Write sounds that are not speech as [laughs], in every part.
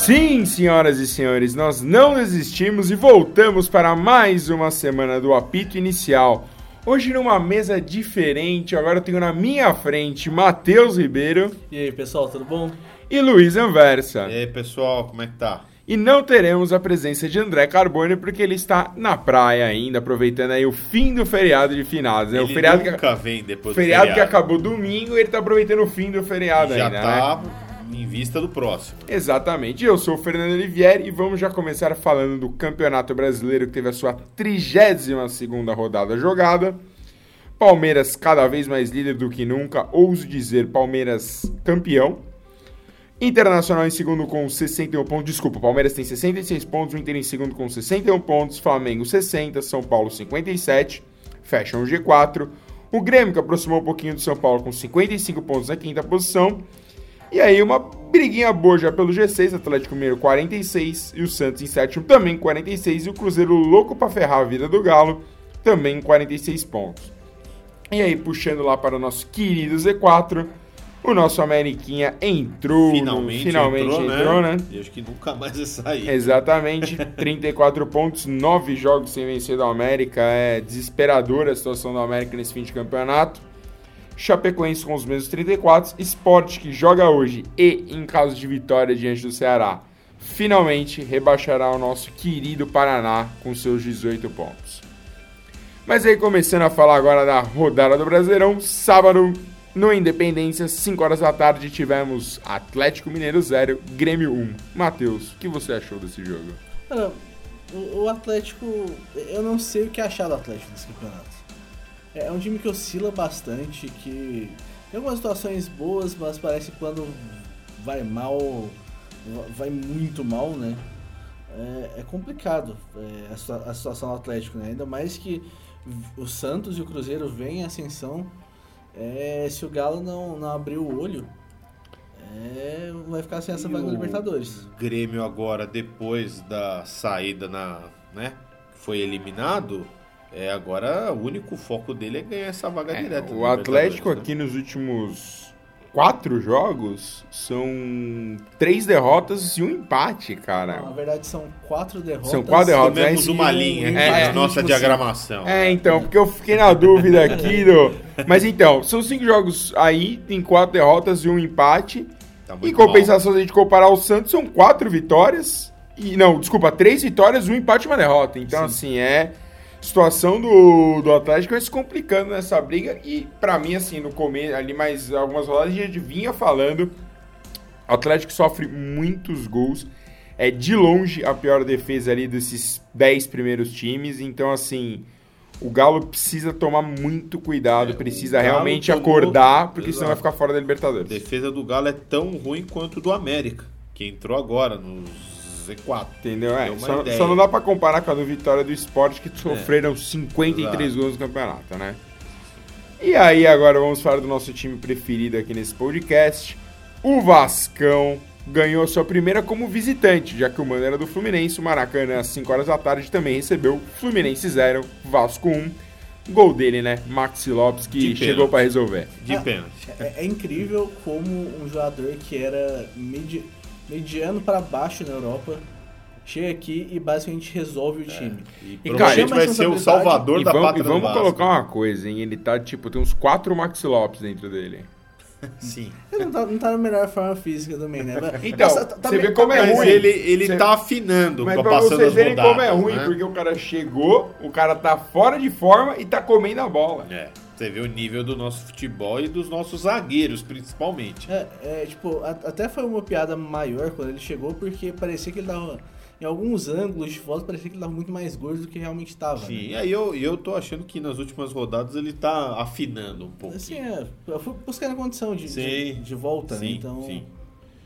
Sim, senhoras e senhores, nós não desistimos e voltamos para mais uma semana do apito inicial. Hoje numa mesa diferente, agora eu tenho na minha frente Matheus Ribeiro E aí, pessoal, tudo bom? e Luiz Anversa. E aí, pessoal, como é que tá? E não teremos a presença de André Carbone porque ele está na praia ainda, aproveitando aí o fim do feriado de finados. Né? o Ele feriado, que, nunca vem depois feriado, do que acabou domingo e ele está aproveitando o fim do feriado Já ainda, né? Em vista do próximo. Exatamente. Eu sou o Fernando Olivieri e vamos já começar falando do Campeonato Brasileiro que teve a sua 32ª rodada jogada. Palmeiras cada vez mais líder do que nunca, ouso dizer Palmeiras campeão. Internacional em segundo com 61 pontos. Desculpa, Palmeiras tem 66 pontos, o Inter em segundo com 61 pontos, Flamengo 60, São Paulo 57, fecham o G4. O Grêmio que aproximou um pouquinho do São Paulo com 55 pontos na quinta posição. E aí uma briguinha boa já pelo G6, Atlético Mineiro 46 e o Santos em sétimo também 46 e o Cruzeiro louco para ferrar a vida do Galo também 46 pontos. E aí puxando lá para o nosso querido Z4, o nosso Ameriquinha entrou, Finalmente, finalmente entrou, entrou, né? E acho que nunca mais vai sair. Exatamente, [laughs] 34 pontos, 9 jogos sem vencer do América. É desesperadora a situação do América nesse fim de campeonato. Chapecoense com os mesmos 34. Sport que joga hoje e, em caso de vitória diante do Ceará, finalmente rebaixará o nosso querido Paraná com seus 18 pontos. Mas aí, começando a falar agora da rodada do Brasileirão, sábado no Independência, 5 horas da tarde, tivemos Atlético Mineiro 0, Grêmio 1. Matheus, o que você achou desse jogo? O, o Atlético. Eu não sei o que achar do Atlético nesse campeonato. É é um time que oscila bastante, que tem algumas situações boas, mas parece que quando vai mal, va- vai muito mal, né? É, é complicado é, a, a situação do Atlético, né? Ainda mais que o Santos e o Cruzeiro vêm em ascensão. É, se o Galo não, não abrir o olho, é, vai ficar sem essa vaga da o Libertadores. Grêmio agora, depois da saída na, né, foi eliminado, é agora o único foco dele é ganhar essa vaga direta. o na Atlético né? aqui nos últimos quatro jogos são três derrotas e um empate, Na cara. verdade, são quatro derrotas. São quatro derrotas. Comemos É, uma linha é, na no nossa último diagramação. É, então, porque eu fiquei na dúvida aqui do. [laughs] Mas então, são cinco jogos aí, tem quatro derrotas e um empate. Tá Em compensação, se a gente comparar o Santos, são quatro vitórias. E não, desculpa, três vitórias, um empate e uma derrota. Então, assim, é. Situação do, do Atlético vai se complicando nessa briga. E pra mim, assim, no começo, ali mais algumas rodadas, a gente vinha falando. O Atlético sofre muitos gols. É de longe a pior defesa ali desses 10 primeiros times. Então, assim, o Galo precisa tomar muito cuidado, É, precisa realmente tomou- acordar, porque senão vai Exato. ficar fora da A Libertadores. defesa do Galo é tão ruim quanto do América, que entrou agora no Z4. Entendeu? É, só, só não dá pra comparar com a do Vitória do Esporte, que sofreram 53 Exato. gols no campeonato, né? E aí, agora vamos falar do nosso time preferido aqui nesse podcast. O Vascão ganhou sua primeira como visitante, já que o mano era do Fluminense. O Maracanã, às 5 horas da tarde, também recebeu Fluminense 0, Vasco 1. Gol dele, né? Maxi Lopes, que De chegou pra resolver. De Ah, pênalti. É, é incrível como um jogador que era medi- mediano para baixo na Europa chega aqui e basicamente resolve o time. E, E, provavelmente cara, vai ser o salvador E da vamos, e pátria do vamos colocar uma coisa, hein? Ele tá, tipo, tem uns 4 Maxi Lopes dentro dele. [laughs] Sim. Ele não tá, não tá na melhor forma física também, né? Mas- Então, mas [laughs] tá- tá você bem- vê como é Mas ruim. ele, ele Cê- tá afinando Mas pra passando vocês verem rodadas, como é ruim, né? porque o cara chegou, o cara tá fora de forma e tá comendo a bola. É, você vê o nível do nosso futebol e dos nossos zagueiros, principalmente. É, é, tipo, a- até foi uma piada maior quando ele chegou, porque parecia que ele tava. Em alguns ângulos de foto, parecia que ele tava muito mais gordo do que realmente tava. Sim, e né? aí eu, eu tô achando que nas últimas rodadas ele tá afinando um pouco. Assim, é, eu fui buscando a condição de, de, de volta, né? Sim, Então. sim.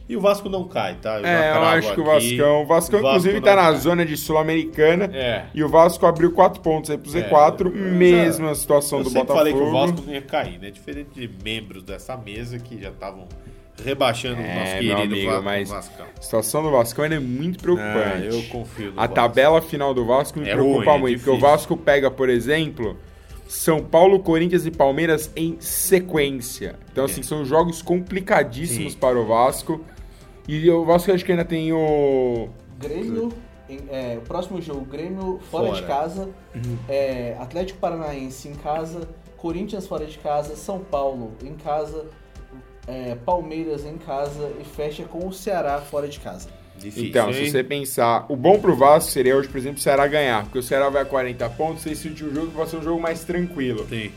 E o Vasco não cai, tá? já É, eu acho que o. Vascão. O Vascão, O Vasco inclusive, tá na cai. zona de Sul-Americana. É. E o Vasco abriu 4 pontos aí pro Z4. É, eu- eu mesma já- situação Eu do sempre Botafogo. falei que o Vasco não ia cair, né? Diferente de membros dessa mesa que já estavam rebaixando o É, nosso meu querido amigo, Va- mas- Vascão. A situação do Vasco é muito preocupante. Ah, eu confio no A Vasco. tabela final do Vasco me É preocupa ruim, é muito, porque o. Vasco pega, por exemplo, São Paulo, Corinthians e Palmeiras em sequência. Então, assim, são jogos complicadíssimos Sim. para o Vasco. E o Vasco acho que ainda tem o. Grêmio, em- é, o próximo jogo, Grêmio fora, Fora. de casa, é, Atlético Paranaense em casa, Corinthians fora de casa, São Paulo em casa, é, Palmeiras em casa e fecha com o Ceará fora de casa. Difícil, Então, hein? se você pensar, o bom pro Vasco seria hoje, por exemplo, o Ceará ganhar, porque o Ceará vai a 40 pontos, esse último jogo vai ser um jogo mais tranquilo. Sim.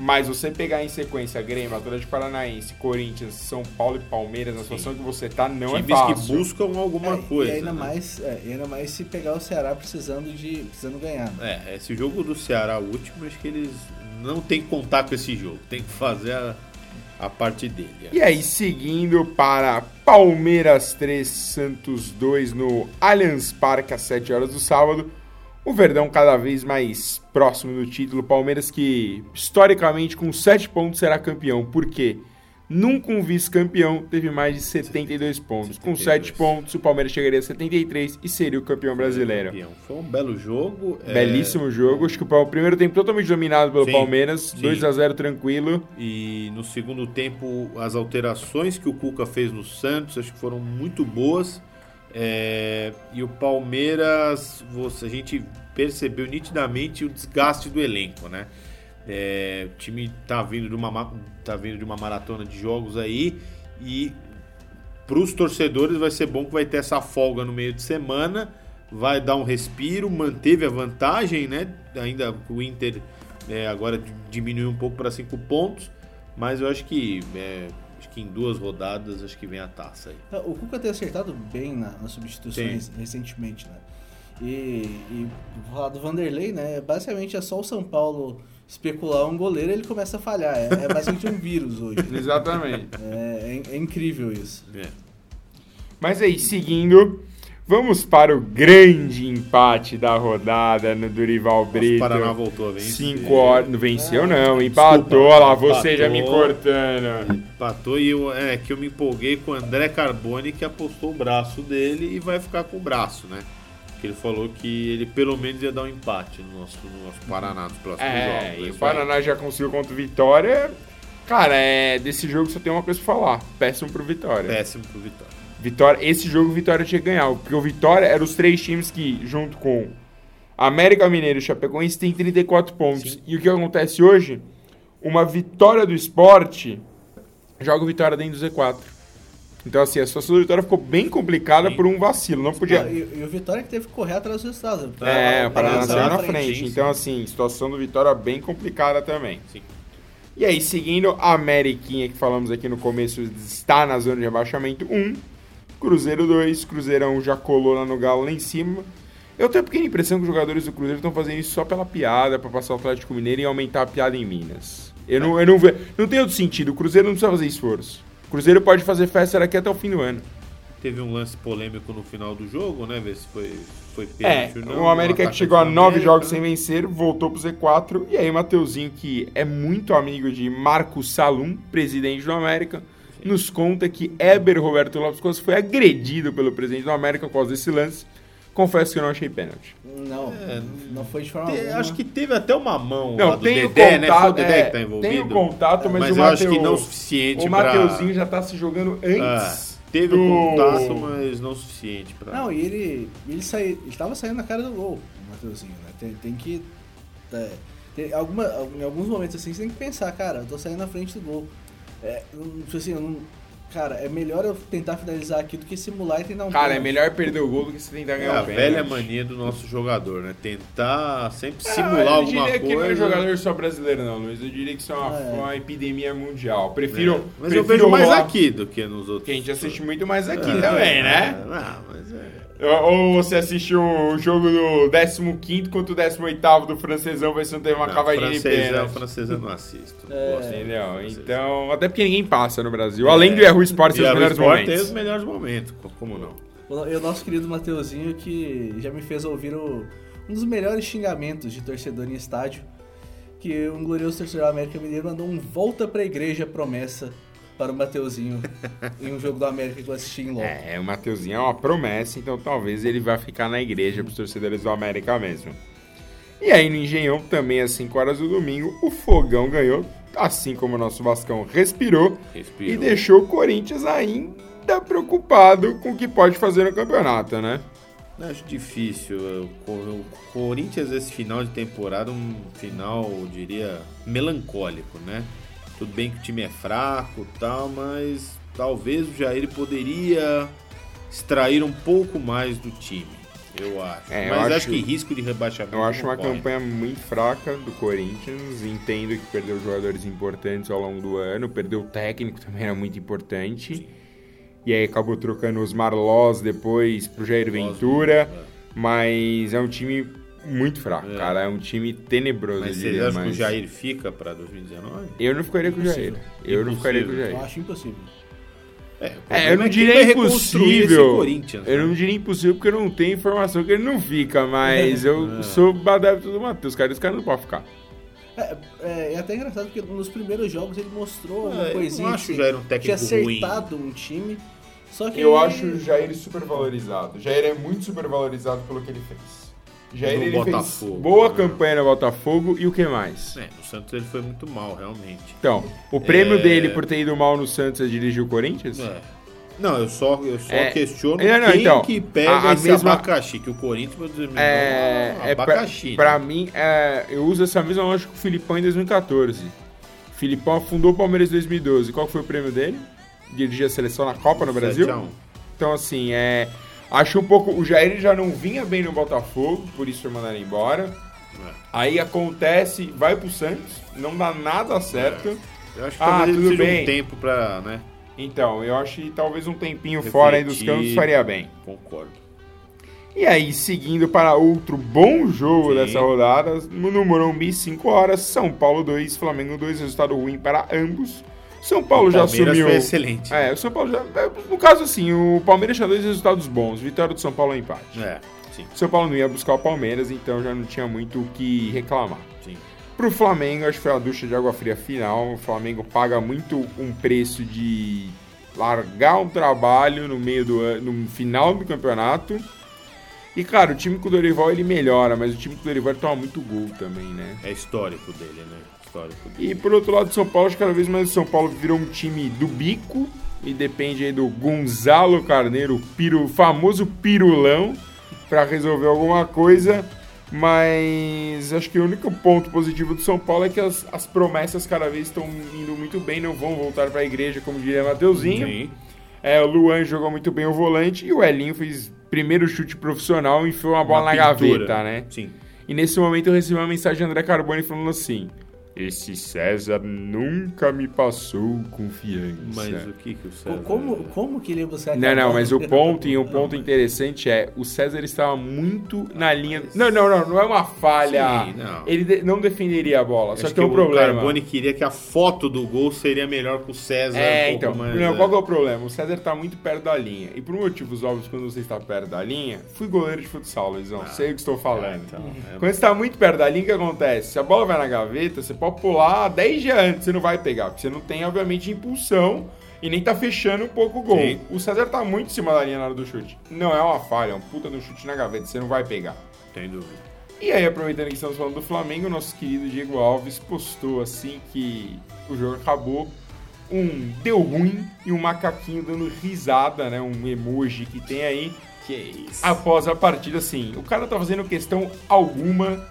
Mas você pegar em sequência Grêmio, Atlético Paranaense, Corinthians, São Paulo e Palmeiras, na situação que você tá, não Times é fácil. que buscam alguma É, coisa. e ainda né? mais, é, e ainda mais se pegar o Ceará precisando de precisando ganhar. né? É, esse jogo do Ceará último, acho que eles não tem que contar com esse jogo. Tem que fazer a, a parte dele. E aí, seguindo para Palmeiras 3, Santos 2 no Allianz Parque às 7 horas do sábado. O Verdão cada vez mais próximo do título. Palmeiras que, historicamente, com 7 pontos será campeão. Por quê? Nunca um vice-campeão teve mais de 72 pontos. Com 7 pontos, o Palmeiras chegaria a 73 e seria o campeão brasileiro. Campeão. Foi um belo jogo. é, Belíssimo jogo. Acho que o primeiro tempo totalmente dominado pelo Sim, Palmeiras. sim. 2 a 0 tranquilo. E no segundo tempo, as alterações que o Cuca fez no Santos, acho que foram muito boas. É, e o Palmeiras, a gente percebeu nitidamente o desgaste do elenco, né? É, o time tá vindo de uma ma- tá vindo de uma maratona de jogos aí e para os torcedores vai ser bom que vai ter essa folga no meio de semana, vai dar um respiro, manteve a vantagem, né? Ainda o Inter é, agora diminuiu um pouco para cinco pontos, mas eu acho que é, acho que em duas rodadas acho que vem a taça aí. O Cuca tem acertado bem na- nas substituições recentemente, né? E, e falar do Vanderlei, né? Basicamente é só o São Paulo especular um goleiro ele começa a falhar. É, é basicamente um vírus hoje. [laughs] Exatamente. É, é- é incrível isso. É. Mas aí, seguindo, vamos para o grande empate da rodada no Durival Brito. o Paraná voltou a vencer. 5 horas. Não venceu, Ah, não. Empatou desculpa, lá, você já me empatou. cortando. Empatou e eu, é que eu me empolguei com o André Carboni que apostou o braço dele e vai ficar com o braço, né? Que ele falou que ele pelo menos ia dar um empate no nosso, no nosso Paraná nos próximos É, jogos. e o Isso Paraná já conseguiu contra o Vitória. Cara, é, desse jogo só tem uma coisa pra falar. Péssimo pro. Vitória. Péssimo pro Vitória. Vitória, esse jogo o Vitória tinha que ganhar, porque o Vitória era os três times que, junto com América Mineiro e Chapecoense, tem 34 pontos. Sim. E o que acontece hoje? Uma vitória do esporte joga o Vitória dentro do Z4. Então, assim, a situação do Vitória ficou bem complicada Sim. por um vacilo. Não podia. E, e o Vitória que teve que correr atrás dos resultados. É, o Paraná saiu na frente. frente, Então, assim, situação do Vitória bem complicada também. Sim. E aí, seguindo a Ameriquinha que falamos aqui no começo, está na zona de rebaixamento 1. Cruzeiro 2, Cruzeirão já colou lá no Galo lá em cima. Eu tenho a pequena impressão que os jogadores do Cruzeiro estão fazendo isso só pela piada, pra passar o Atlético Mineiro e aumentar a piada em Minas. Eu não, eu não vejo. Não tem outro sentido. O Cruzeiro não precisa fazer esforço. O Cruzeiro pode fazer festa daqui até o fim do ano. Teve um lance polêmico no final do jogo, né? Ver se foi, foi É, pênalti ou não. o América que chegou a nove jogos sem vencer, voltou pro Z4. E aí, Mateuzinho, que é muito amigo de Marco Salum, presidente do América, nos conta que Eber Roberto Lopes Costa foi agredido pelo presidente do América por causa desse lance. Confesso que eu não achei pênalti. Não, É, não foi de forma Te- alguma. acho que teve até uma mão Não, lá do Dedé, né? Foi o contato, Dedé é, que tá envolvido. tem o contato, mas, mas o eu acho que não o suficiente O pra... Mateuzinho já tá se jogando Ah, antes. teve do- o contato, mas não o suficiente pra... Não, e ele, ele, sai, ele tava saindo na cara do gol, o Mateuzinho, né? Tem, tem que. é, tem alguma, em alguns momentos assim você tem que pensar, cara, eu tô saindo na frente do gol. É, não- tipo assim, eu não- cara, é melhor eu tentar finalizar aqui do que simular e tentar um Cara, é pênalti. melhor perder o gol do que você tentar É ganhar a o pênalti. velha mania do nosso jogador, né? Tentar sempre Ah, simular eu alguma diria que não é coisa. jogador só brasileiro, não, Luiz. Eu diria que isso é uma, É. uma epidemia mundial. Prefiro. É, Mas eu prefiro vejo mais rolar- aqui do que nos outros. Que a gente assiste muito mais aqui É, também, né? é, Ah, mas é. Ou você assiste o jogo do 15 contra o 18 do francesão, vai ser não teve uma Não, cavadinha de francês, é, pênalti. francês eu não assisto. não É, Entendeu? Então, até porque ninguém passa no Brasil. Além do Yahoo Sports E ter os melhores Sport tem momentos. os melhores momentos, co- como não? O, e o nosso querido Mateuzinho que já me fez ouvir o- um dos melhores xingamentos de torcedor em estádio, que um glorioso torcedor do América Mineiro mandou um volta pra igreja promessa para o Mateuzinho [laughs] em um jogo do América que eu assisti em Londres. É, o Mateuzinho é uma promessa, então talvez ele vá ficar na igreja pros torcedores do América mesmo. E aí no Engenhão, também às 5 horas do domingo, o Fogão ganhou assim como o nosso Vascão respirou, Respirou. e deixou o Corinthians ainda preocupado com o que pode fazer no campeonato, né? Eu Acho difícil. O Corinthians, esse final de temporada, um final, eu diria, melancólico, né? Tudo bem que o time é fraco e tal, mas talvez o Jair poderia extrair um pouco mais do time, eu acho. É, eu mas acho, acho- que risco de rebaixamento. Eu acho uma campanha muito fraca do Corinthians. Entendo que perdeu jogadores importantes ao longo do ano. Perdeu o técnico, também era muito importante. E aí acabou trocando os Marlós depois pro Jair Ventura. Mas é um time muito fraco, É. cara. É um time tenebroso, Mas eu vocês diria. acham que o Mas Jair fica pra 2019? eu não ficaria com o Jair. Eu não ficaria com o Eu Jair. acho impossível. É, o É, eu não quem diria esse impossível. Eu né? não diria impossível porque eu não tenho informação que ele não fica, mas eu [laughs] sou adepto do Matheus, cara. Esse cara não pode ficar. É, é, é até engraçado porque nos primeiros jogos ele mostrou uma É, eu coisinha. não acho que o Jair um tinha técnico ruim. acertado um time. Só que Eu acho o Jair super valorizado. Jair é muito super valorizado pelo que ele fez. Jair ele Botafogo, fez boa né? campanha no Botafogo e o que mais? É, no Santos ele foi muito mal, realmente. Então, o prêmio É. dele por ter ido mal no Santos é dirigir o Corinthians? É. Não, eu só, eu só É. questiono É, não, quem então, que pega a- a esse mesma- abacaxi, que o Corinthians vai dizer, É, não, é pra, abacaxi. pra né? mim, é, eu uso essa mesma lógica com o Filipão em 2014. O Filipão fundou o Palmeiras em 2012. Qual foi o prêmio dele? Dirigir a seleção na Copa no Brasil? 7 a 1. Então, assim, é. Acho um pouco. O Jair já não vinha bem no Botafogo, por isso foi mandado embora. É. Aí acontece, vai pro Santos, não dá nada certo. Eu acho que Ah, talvez tudo bem. um tempo pra, né? Então, eu acho que talvez um tempinho Refletir. fora aí dos campos faria bem. Concordo. E aí, seguindo para outro bom jogo Sim. dessa rodada, no Morumbi, 5 horas, São Paulo 2, Flamengo 2, resultado ruim para ambos. São Paulo O já Palmeiras assumiu. foi excelente. É, o São Paulo já. é, No caso, assim, o Palmeiras tinha dois resultados bons. Vitória do São Paulo e empate. É, sim, O São Paulo não ia buscar o Palmeiras, então já não tinha muito o que reclamar. sim. Pro Flamengo, acho que foi uma ducha de água fria final. O Flamengo paga muito um preço de largar um trabalho no meio do ano, no final do campeonato. E, cara, o time com o Dorival ele melhora, mas o time com o Dorival toma muito gol também, né? É histórico dele, né? Histórico. E por outro lado, São Paulo, acho que cada vez mais o São Paulo virou um time do bico e depende aí do Gonzalo Carneiro, o famoso pirulão, para resolver alguma coisa. Mas acho que o único ponto positivo do São Paulo é que as, as promessas cada vez estão indo muito bem, não vão voltar para a igreja, como diria Mateuzinho. Sim. É, o Luan jogou muito bem o volante e o Elinho fez primeiro chute profissional e enfiou uma bola Uma na pintura. gaveta, né? Sim. E nesse momento eu recebi uma mensagem de André Carboni falando assim: Esse César nunca me passou confiança. Mas o que que o César... Como, como que ele você Não, não, mas o ponto e um [laughs] Não, ponto mas- interessante é o César estava muito na linha. Não, não, não, não é uma falha. Sim, não. Ele de- não defenderia a bola, só Acho que tem um o problema. Carbone queria que a foto do gol seria melhor que o César. É, um então, mais, não, é. qual que é o problema? O César tá muito perto da linha. E por motivos óbvios, quando você está perto da linha, fui goleiro de futsal, Luizão. sei o que estou falando. então, é. Quando você tá muito perto da linha, o que acontece? Se a bola vai na gaveta, você pode pular 10 dias antes, você não vai pegar, porque você não tem, obviamente, impulsão e nem tá fechando um pouco o gol. Sim. O César tá muito em cima da linha na hora do chute. Não é uma falha, é um puta do chute na gaveta, você não vai pegar. Tem dúvida. E aí, aproveitando que estamos falando do Flamengo, o nosso querido Diego Alves postou assim que o jogo acabou. Um deu ruim e um macaquinho dando risada, né? Um emoji que tem aí. Que isso. Após a partida, assim, o cara tá fazendo questão alguma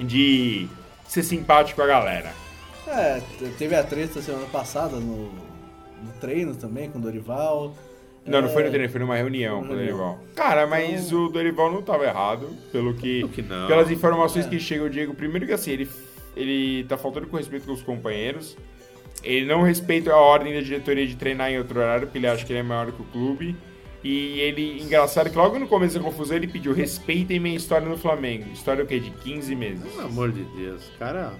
de ser simpático com a galera. É, teve a treta semana passada no, no treino também com o Dorival. Não, não foi no É, treino, foi numa reunião com o. Dorival. Cara, mas o Dorival não tava errado, pelo que. Que não. Pelas informações É. que chegam, o Diego, primeiro que assim, ele, ele tá faltando com respeito com os companheiros. Ele não respeita a ordem da diretoria de treinar em outro horário, porque ele acha que ele é maior que o clube. E ele, engraçado que logo no começo da confusão ele pediu respeitem minha história no Flamengo. História o quê? De 15 meses. Pelo amor de Deus, cara.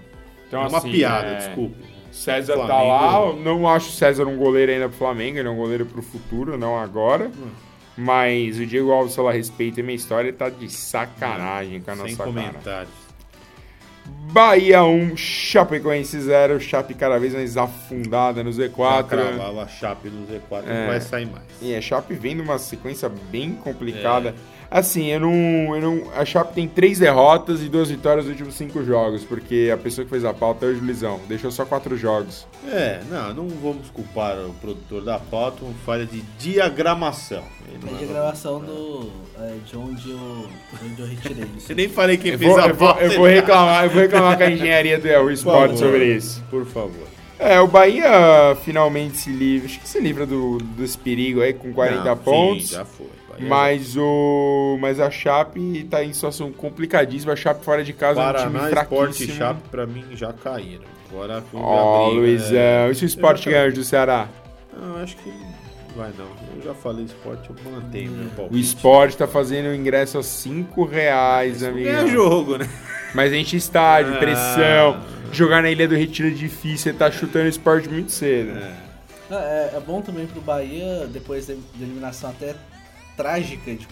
Então, é uma assim, piada, é, desculpe. César tá Flamengo- lá, eu não acho o César um goleiro ainda pro Flamengo, ele é um goleiro pro futuro, não agora. Hum. Mas o Diego Alves, se ela respeita a minha história, ele tá de sacanagem com a Sem nossa cara. comentários. Bahia 1, Chapecoense 0. Chape cada vez mais afundada no Já Z4. cravava a Chape no Z4, É. não vai sair mais. E a Chape vem numa sequência bem complicada. Assim, eu não, eu não. A Chape tem três derrotas e duas vitórias nos últimos cinco jogos, porque a pessoa que fez a pauta é o Juizão. Deixou só quatro jogos. É, não, não vamos culpar o produtor da pauta, uma falha de diagramação. É de gravação do. é, de onde eu, onde eu retirei isso. [laughs] Eu nem falei quem Eu fez vou, a eu, vou, pauta. eu vou reclamar, eu vou reclamar com a engenharia do Yahoo [laughs] Por Sport sobre isso. Por favor. É, o Bahia finalmente se livra. Acho que se livra do, desse perigo aí com 40 Não, pontos. Sim, já foi. Mas o. Mas a Chape tá em situação complicadíssima. A Chape fora de casa é um time Paraná, Sport e fraquíssimo. Chape pra mim já caíram. Agora vamos Ó, abrir, Luizão. é. E se o Sport ganhar do Ceará? Não, acho que vai não. Eu já falei esporte, eu mantenho meu O palpite. Sport tá fazendo o ingresso a 5 reais, amigo. ganha jogo, né? Mas enche estádio, Ah. pressão. Jogar na Ilha do Retiro é difícil. Você tá chutando o Sport muito cedo. É, é- é bom também pro Bahia, depois da da eliminação até trágica, de,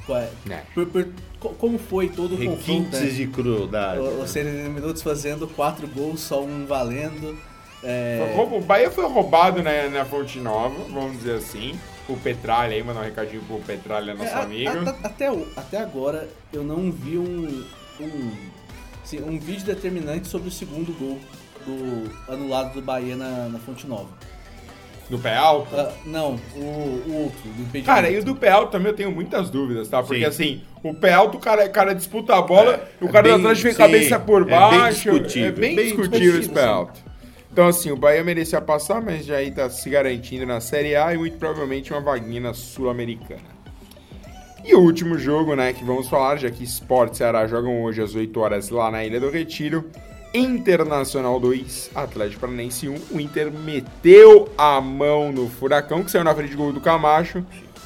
É. por- por- co- como foi todo o confronto. Requintes Né? de crueldade. O- Os 70 minutos fazendo quatro gols, só um valendo. É, O Bahia foi roubado na, na Fonte Nova, vamos dizer assim. O Petralha aí, mandar um recadinho pro Petralha, nosso É, a- amigo. a- a- até, o- até agora eu não vi um, um, assim, um vídeo determinante sobre o segundo gol do anulado do Bahia na, na Fonte Nova. Do pé alto? Ah, não, o, o outro, do impedimento. Cara, e o do pé alto também eu tenho muitas dúvidas, tá? Porque Sim. assim, o pé alto, o cara, o cara disputa a bola, É, o cara é da bem- Atlético fica sim, a cabeça por é bem baixo. discutível, É bem, bem discutível discutível, esse pé sim. alto. Então, assim, o Bahia merecia passar, mas já aí tá se garantindo na Série A e muito provavelmente uma vaguinha na Sul-Americana. E o último jogo, né, que vamos falar, já que Sport e Ceará jogam hoje às 8 horas lá na Ilha do Retiro. Internacional 2, Atlético Paranaense 1. O Inter meteu a mão no Furacão, que saiu na frente de gol do Camacho.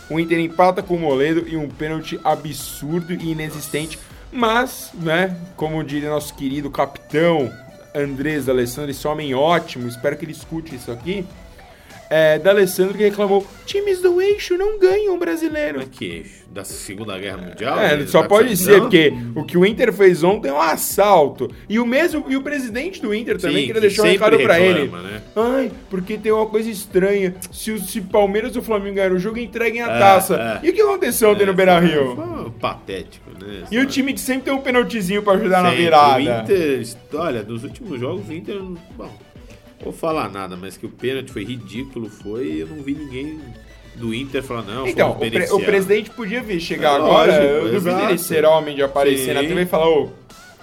O Inter empata com o Moledo e um pênalti absurdo e inexistente. Mas, né, como diria nosso querido capitão Andrés D'Alessandro, esse homem ótimo, espero que ele escute isso aqui. É, D'Alessandro que reclamou: times do eixo não ganham o brasileiro. É que eixo? Da Segunda Guerra Mundial? É, só tá pode ser, porque o que o Inter fez ontem é um assalto. E o mesmo, e o presidente do Inter também Sim, queria que deixar um recado pra ele. né? Ai, porque tem uma coisa estranha. Se o se Palmeiras ou Flamengo ganharam o jogo, entreguem a É, taça. é. E o que aconteceu ontem no Beira Rio? Foi patético, né? E o time que sempre tem um penaltizinho pra ajudar na Sempre. virada. O Inter, olha, dos últimos jogos, o Inter, bom, vou falar nada, mas que o pênalti foi ridículo, foi, eu não vi ninguém do Inter falar, não, Então, o, pre- o presidente podia vir chegar É agora. lógico, eu duvido ele ser homem de aparecer na Sim. TV e falar: ô,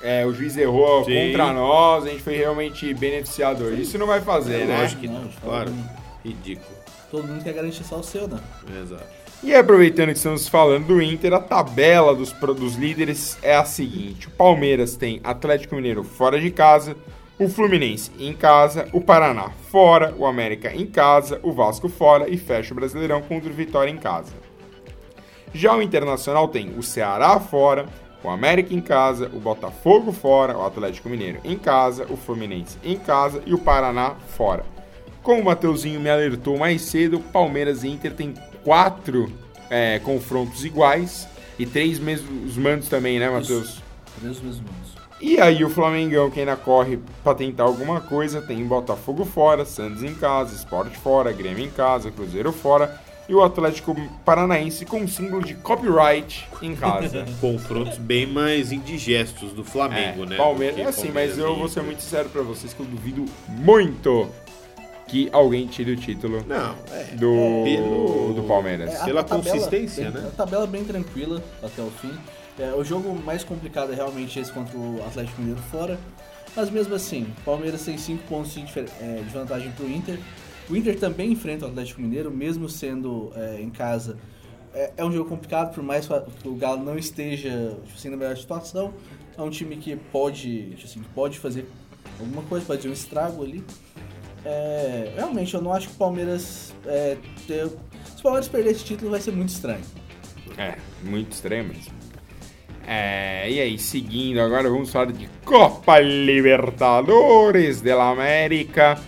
é, o juiz errou Sim. contra nós, a gente foi realmente beneficiado hoje. Isso não vai fazer, É né? lógico que Não, não, de claro, forma ridículo, Todo mundo quer garantir só o seu, né? exato. E aproveitando que estamos falando do Inter, a tabela dos, dos líderes é a seguinte: o Palmeiras tem Atlético Mineiro fora de casa, o Fluminense em casa, o Paraná fora, o América em casa, o Vasco fora e fecha o Brasileirão contra o Vitória em casa. Já o Internacional tem o Ceará fora, o América em casa, o Botafogo fora, o Atlético Mineiro em casa, o Fluminense em casa e o Paraná fora. Como o Mateuzinho me alertou mais cedo, Palmeiras e Inter tem quatro é, confrontos iguais e três mesmos mandos também, né, Matheus? Três mesmos mundos. E aí o Flamengão, que ainda corre pra tentar alguma coisa, tem Botafogo fora, Santos em casa, Sport fora, Grêmio em casa, Cruzeiro fora e o Atlético Paranaense com símbolo de copyright em casa. [laughs] Confrontos bem mais indigestos do Flamengo, É, né? Palmeiras, que assim, mas eu vou ser muito sincero pra vocês que eu duvido muito que alguém tire o título Não, é. do, Pelo- do Palmeiras. É, a- Pela a tabela- consistência, bem- né? A tabela bem tranquila até o fim. É, o jogo mais complicado é realmente esse contra o Atlético Mineiro fora. Mas mesmo assim, o Palmeiras tem 5 pontos de, é, de vantagem pro Inter. O Inter também enfrenta o Atlético Mineiro, mesmo sendo é, em casa. É, é um jogo complicado, por mais que o Galo não esteja tipo assim, na melhor situação. É um time que pode, tipo assim, pode fazer alguma coisa, pode fazer um estrago ali. É, realmente, eu não acho que o Palmeiras é, ter... Se o Palmeiras perder esse título vai ser muito estranho. É, muito estranho mesmo. É, e aí, seguindo, agora vamos falar de Copa Libertadores da América.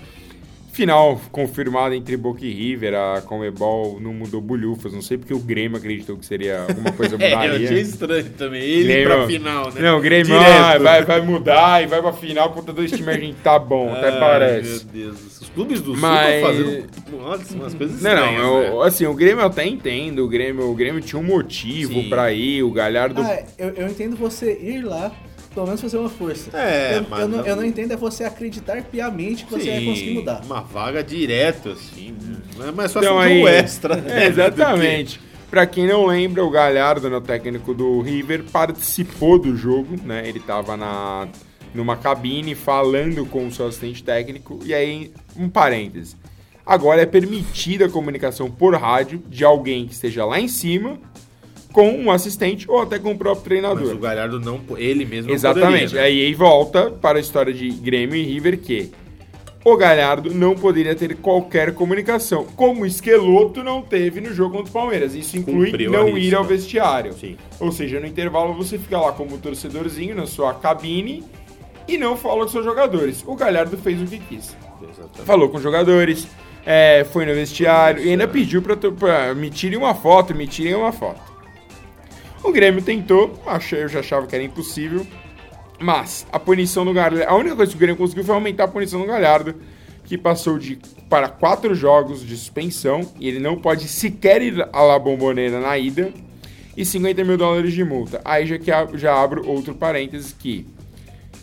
Final confirmada entre Boca e River. A Comebol não mudou bolhufas. Não sei porque o Grêmio acreditou que seria alguma coisa [laughs] É, eu mudaria. achei estranho também. Ele Grêmio- pra final, né? Não, o Grêmio ah, vai, vai mudar e vai pra final contra dois times argentinos. Tá bom, [laughs] até Ai, parece. Meu Deus. Os clubes do Sul Mas- estão fazendo nossa, umas coisas Não, estranhas, não, né? eu- assim, o Grêmio eu até entendo, o Grêmio, o Grêmio tinha um motivo Sim. pra ir, o Galhardo... Ah, eu, eu entendo você ir lá, pelo menos fazer uma força. É, eu, mas eu, não, não- eu não entendo é você acreditar piamente que você vai conseguir mudar. Uma vaga direto, assim. né? Mais só Então um aí- jogo extra. né? É, [laughs] exatamente. Pra quem não lembra, o Galhardo, né, o técnico do River, participou do jogo, né? Ele tava na, numa cabine falando com o seu assistente técnico. E aí, um parêntese. Agora é permitida a comunicação por rádio de alguém que esteja lá em cima com um assistente ou até com o próprio Mas treinador. o Galhardo não, ele mesmo não Exatamente. poderia, né? Aí, aí volta para a história de Grêmio e River que o Galhardo não poderia ter qualquer comunicação, como o Esqueloto não teve no jogo contra o Palmeiras. Isso inclui Cumpriu não ir ao vestiário. Sim. Ou seja, no intervalo você fica lá como torcedorzinho na sua cabine e não fala com seus jogadores. O Galhardo fez o que quis. Exatamente. Falou com os jogadores, é, foi no vestiário e ainda pediu pra me tirem uma foto, me tirem uma foto. O Grêmio tentou, eu já achava que era impossível, mas a punição do Galhardo, a única coisa que o Grêmio conseguiu foi aumentar a punição do Galhardo, que passou de para quatro jogos de suspensão e ele não pode sequer ir à La Bombonera na ida e 50 mil dólares de multa. Aí já, que já abro outro parênteses que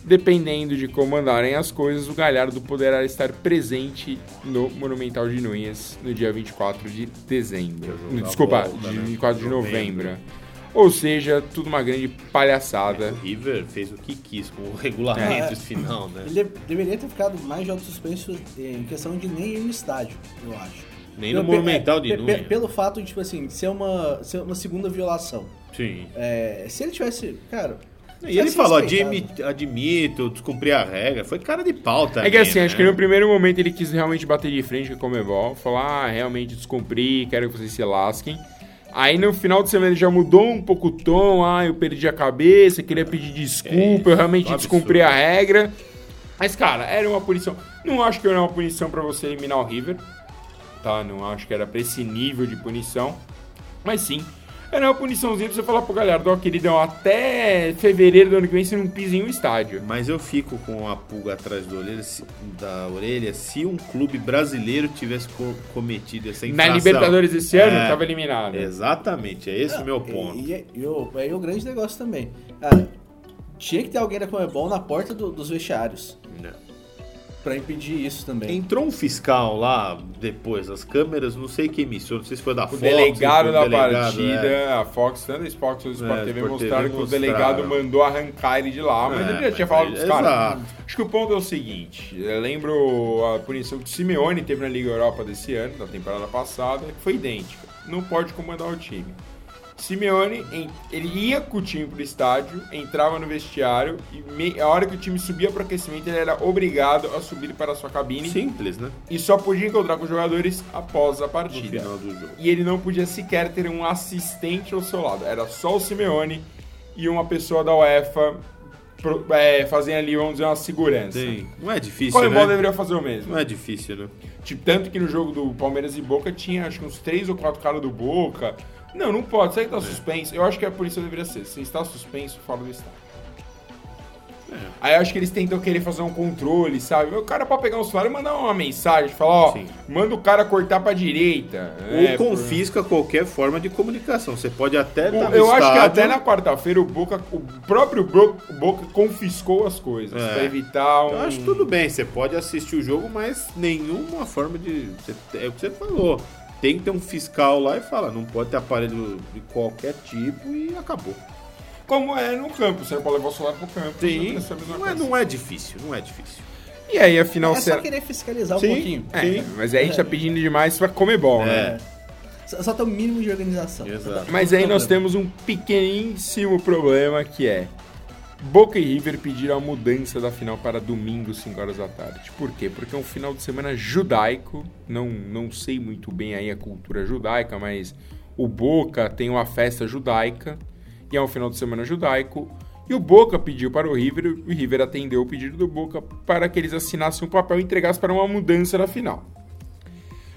Dependendo de como andarem as coisas, o Galhardo poderá estar presente no Monumental de Núñez no dia 24 de dezembro. Desculpa, volta, de né? 24 de Novembro. novembro. Ou seja, tudo uma grande palhaçada. O River fez o que quis com o regulamento É. final, né? Ele de- deveria ter ficado mais jogos suspensos em questão de nem ir no estádio, eu acho. Nem no Pelo- Monumental de Núñez. Pelo fato de, tipo assim, ser uma, ser uma segunda violação. Sim. É, se ele tivesse. Cara. E ele falou, respeitado. admito, admito, descumpri a regra. Foi cara de pau também, É que assim, né? acho que no primeiro momento ele quis realmente bater de frente com a Comebol, falar, ah, realmente descumpri, quero que vocês se lasquem. Aí no final de semana ele já mudou um pouco o tom, ah, eu perdi a cabeça, queria pedir desculpa, É, eu realmente absurdo. descumpri a regra. Mas, cara, era uma punição. Não acho que era uma punição pra você eliminar o River, tá? Não acho que era pra esse nível de punição. Mas sim, era uma puniçãozinha pra você falar pro Galhardo, ó, queridão, até fevereiro do ano que vem você não pisa em um estádio. Mas eu fico com a pulga atrás da orelha, se, da orelha se um clube brasileiro tivesse co- cometido essa infração. Na Libertadores esse ano, É, tava eliminado. Exatamente, é esse o meu E- ponto. E, e, o, aí o grande negócio também. Cara, tinha que ter alguém da Comebol na porta do- dos vestiários. Pra impedir isso também. Entrou um fiscal lá depois, as câmeras, não sei que emissora, não sei se foi da O Fox. delegado da o delegado, partida, é. a Fox, tanto a Fox quanto o Sport É, TV Sport TV mostraram que o delegado mandou arrancar ele de lá, mas É, ele já tinha falado aí- com os caras. exato. Acho que o ponto é o seguinte, eu lembro a punição que o Simeone teve na Liga Europa desse ano, da temporada passada, que foi idêntica. Não pode comandar o time. Simeone, ele ia com o time pro estádio, entrava no vestiário e a hora que o time subia pro aquecimento, ele era obrigado a subir para a sua cabine Simples, né? e só podia encontrar com os jogadores após a No partida final do jogo. e ele não podia sequer ter um assistente ao seu lado. Era só o Simeone e uma pessoa da UEFA pro- é, fazendo ali, vamos dizer, uma segurança. Tem. Não é difícil, Comebol né? deveria fazer o mesmo. Não é difícil, né? Tipo, tanto que no jogo do Palmeiras e Boca tinha acho que uns três ou quatro caras do Boca. Não, não pode. Você tá suspenso. Eu acho que a polícia deveria ser. Se está suspenso, fora do estádio. É. Aí eu acho que eles tentam querer fazer um controle, sabe? O cara pode pegar um celular e mandar uma mensagem, falar, ó, Sim. manda o cara cortar pra direita. Ou É, por- confisca qualquer forma de comunicação. Você pode até O- eu acho que até na quarta-feira o Boca, o próprio Bro- Boca confiscou as coisas É. pra evitar um. Eu acho tudo bem, você pode assistir o jogo, mas nenhuma forma de. você- É o que você falou. Tem que ter um fiscal lá e fala, não pode ter aparelho de qualquer tipo e acabou. Como é no campo, você pode levar o celular pro campo. Sim, é mesma não é, não é difícil, não é difícil. E aí, afinal, É só será. querer fiscalizar um Sim. pouquinho. É, Sim. mas aí a gente tá pedindo demais pra Comebol, né? É. Só, só tem um mínimo de organização. Exato. Mas aí nós temos um pequeníssimo problema que é. Boca e River pediram a mudança da final para domingo, 5 horas da tarde. Por quê? Porque é um final de semana judaico. Não, não sei muito bem aí a cultura judaica, mas o Boca tem uma festa judaica e é um final de semana judaico. E o Boca pediu para o River, o River atendeu o pedido do Boca para que eles assinassem um papel e entregassem para uma mudança na final.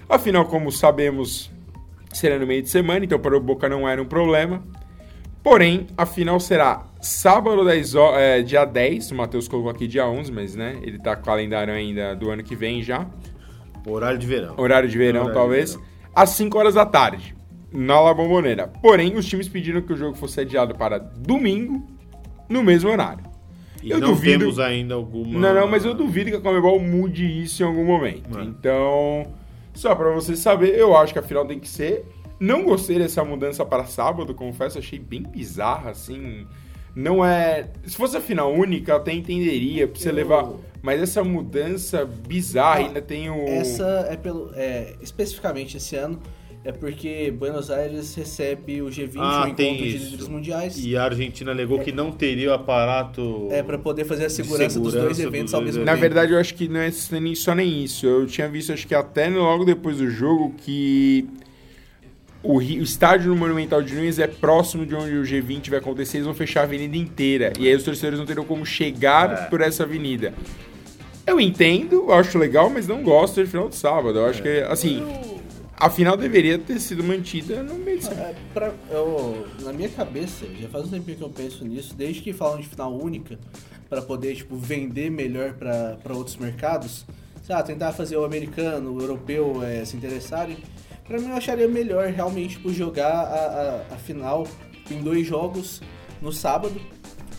Afinal, como sabemos, será no meio de semana, então para o Boca não era um problema. Porém, a final será sábado 10, é, dia 10, o Matheus colocou aqui dia 11, mas né, ele tá com o calendário ainda do ano que vem já. Horário de verão. Horário de verão, Horário talvez. De verão. Às 5 horas da tarde, na La Bombonera. Porém, os times pediram que o jogo fosse adiado para domingo, no mesmo horário. E eu não duvido... temos ainda alguma... Não, não, mas eu duvido que a Comebol mude isso em algum momento. Mano. Então, só para você saber, eu acho que a final tem que ser. Não gostei dessa mudança para sábado, confesso, achei bem bizarra, assim. Não é. Se fosse a final única, eu até entenderia pra você eu... levar. Mas essa mudança bizarra, ah, ainda tem o. Essa é pelo. É, especificamente esse ano é porque Buenos Aires recebe o G20, ah, o encontro de líderes mundiais. E a Argentina alegou é, que não teria o aparato. É, para poder fazer a segurança, segurança dos dois eventos dos ao mesmo tempo. Na verdade, eu acho que não é só nem isso. Eu tinha visto, acho que até logo depois do jogo, que o, o estádio no Monumental de Nunes é próximo de onde o G20 vai acontecer. Eles vão fechar a avenida inteira. E aí os torcedores não terão como chegar é. por essa avenida. Eu entendo, eu acho legal, mas não gosto de final de sábado. Eu acho é. que, assim. Eu a final deveria ter sido mantida no meio de semana. É, pra, eu, na minha cabeça, já faz um tempinho que eu penso nisso, desde que falam de final única, para poder tipo, vender melhor para outros mercados, sei tentar fazer o americano, o europeu é, se interessarem, para mim eu acharia melhor realmente tipo, jogar a, a, a final em dois jogos no sábado,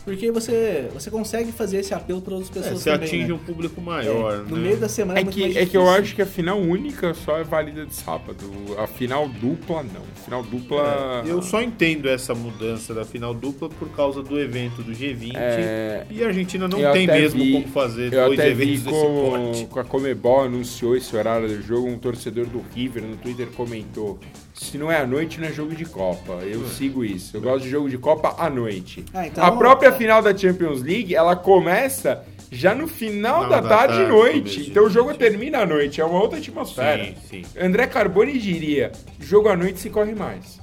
porque você, você consegue fazer esse apelo para outras é, pessoas é, você também, atinge né? um público maior, é, No né? meio da semana é, é que, é que eu acho que a final única só é válida de sábado. A final dupla, não. A final dupla... É, eu só entendo essa mudança da final dupla por causa do evento do G20. É, e a Argentina não tem mesmo vi, como fazer dois eventos com, desse Com a Comebol anunciou esse horário do jogo, um torcedor do River no Twitter comentou se não é à noite, não é jogo de Copa. Eu sigo isso. Eu gosto de jogo de Copa à noite. Ah, então... A própria final da Champions League, ela começa já no final da, da, tarde e noite. Então o jogo termina à noite, é uma outra atmosfera. Sim, sim. André Carboni diria: jogo à noite se corre mais.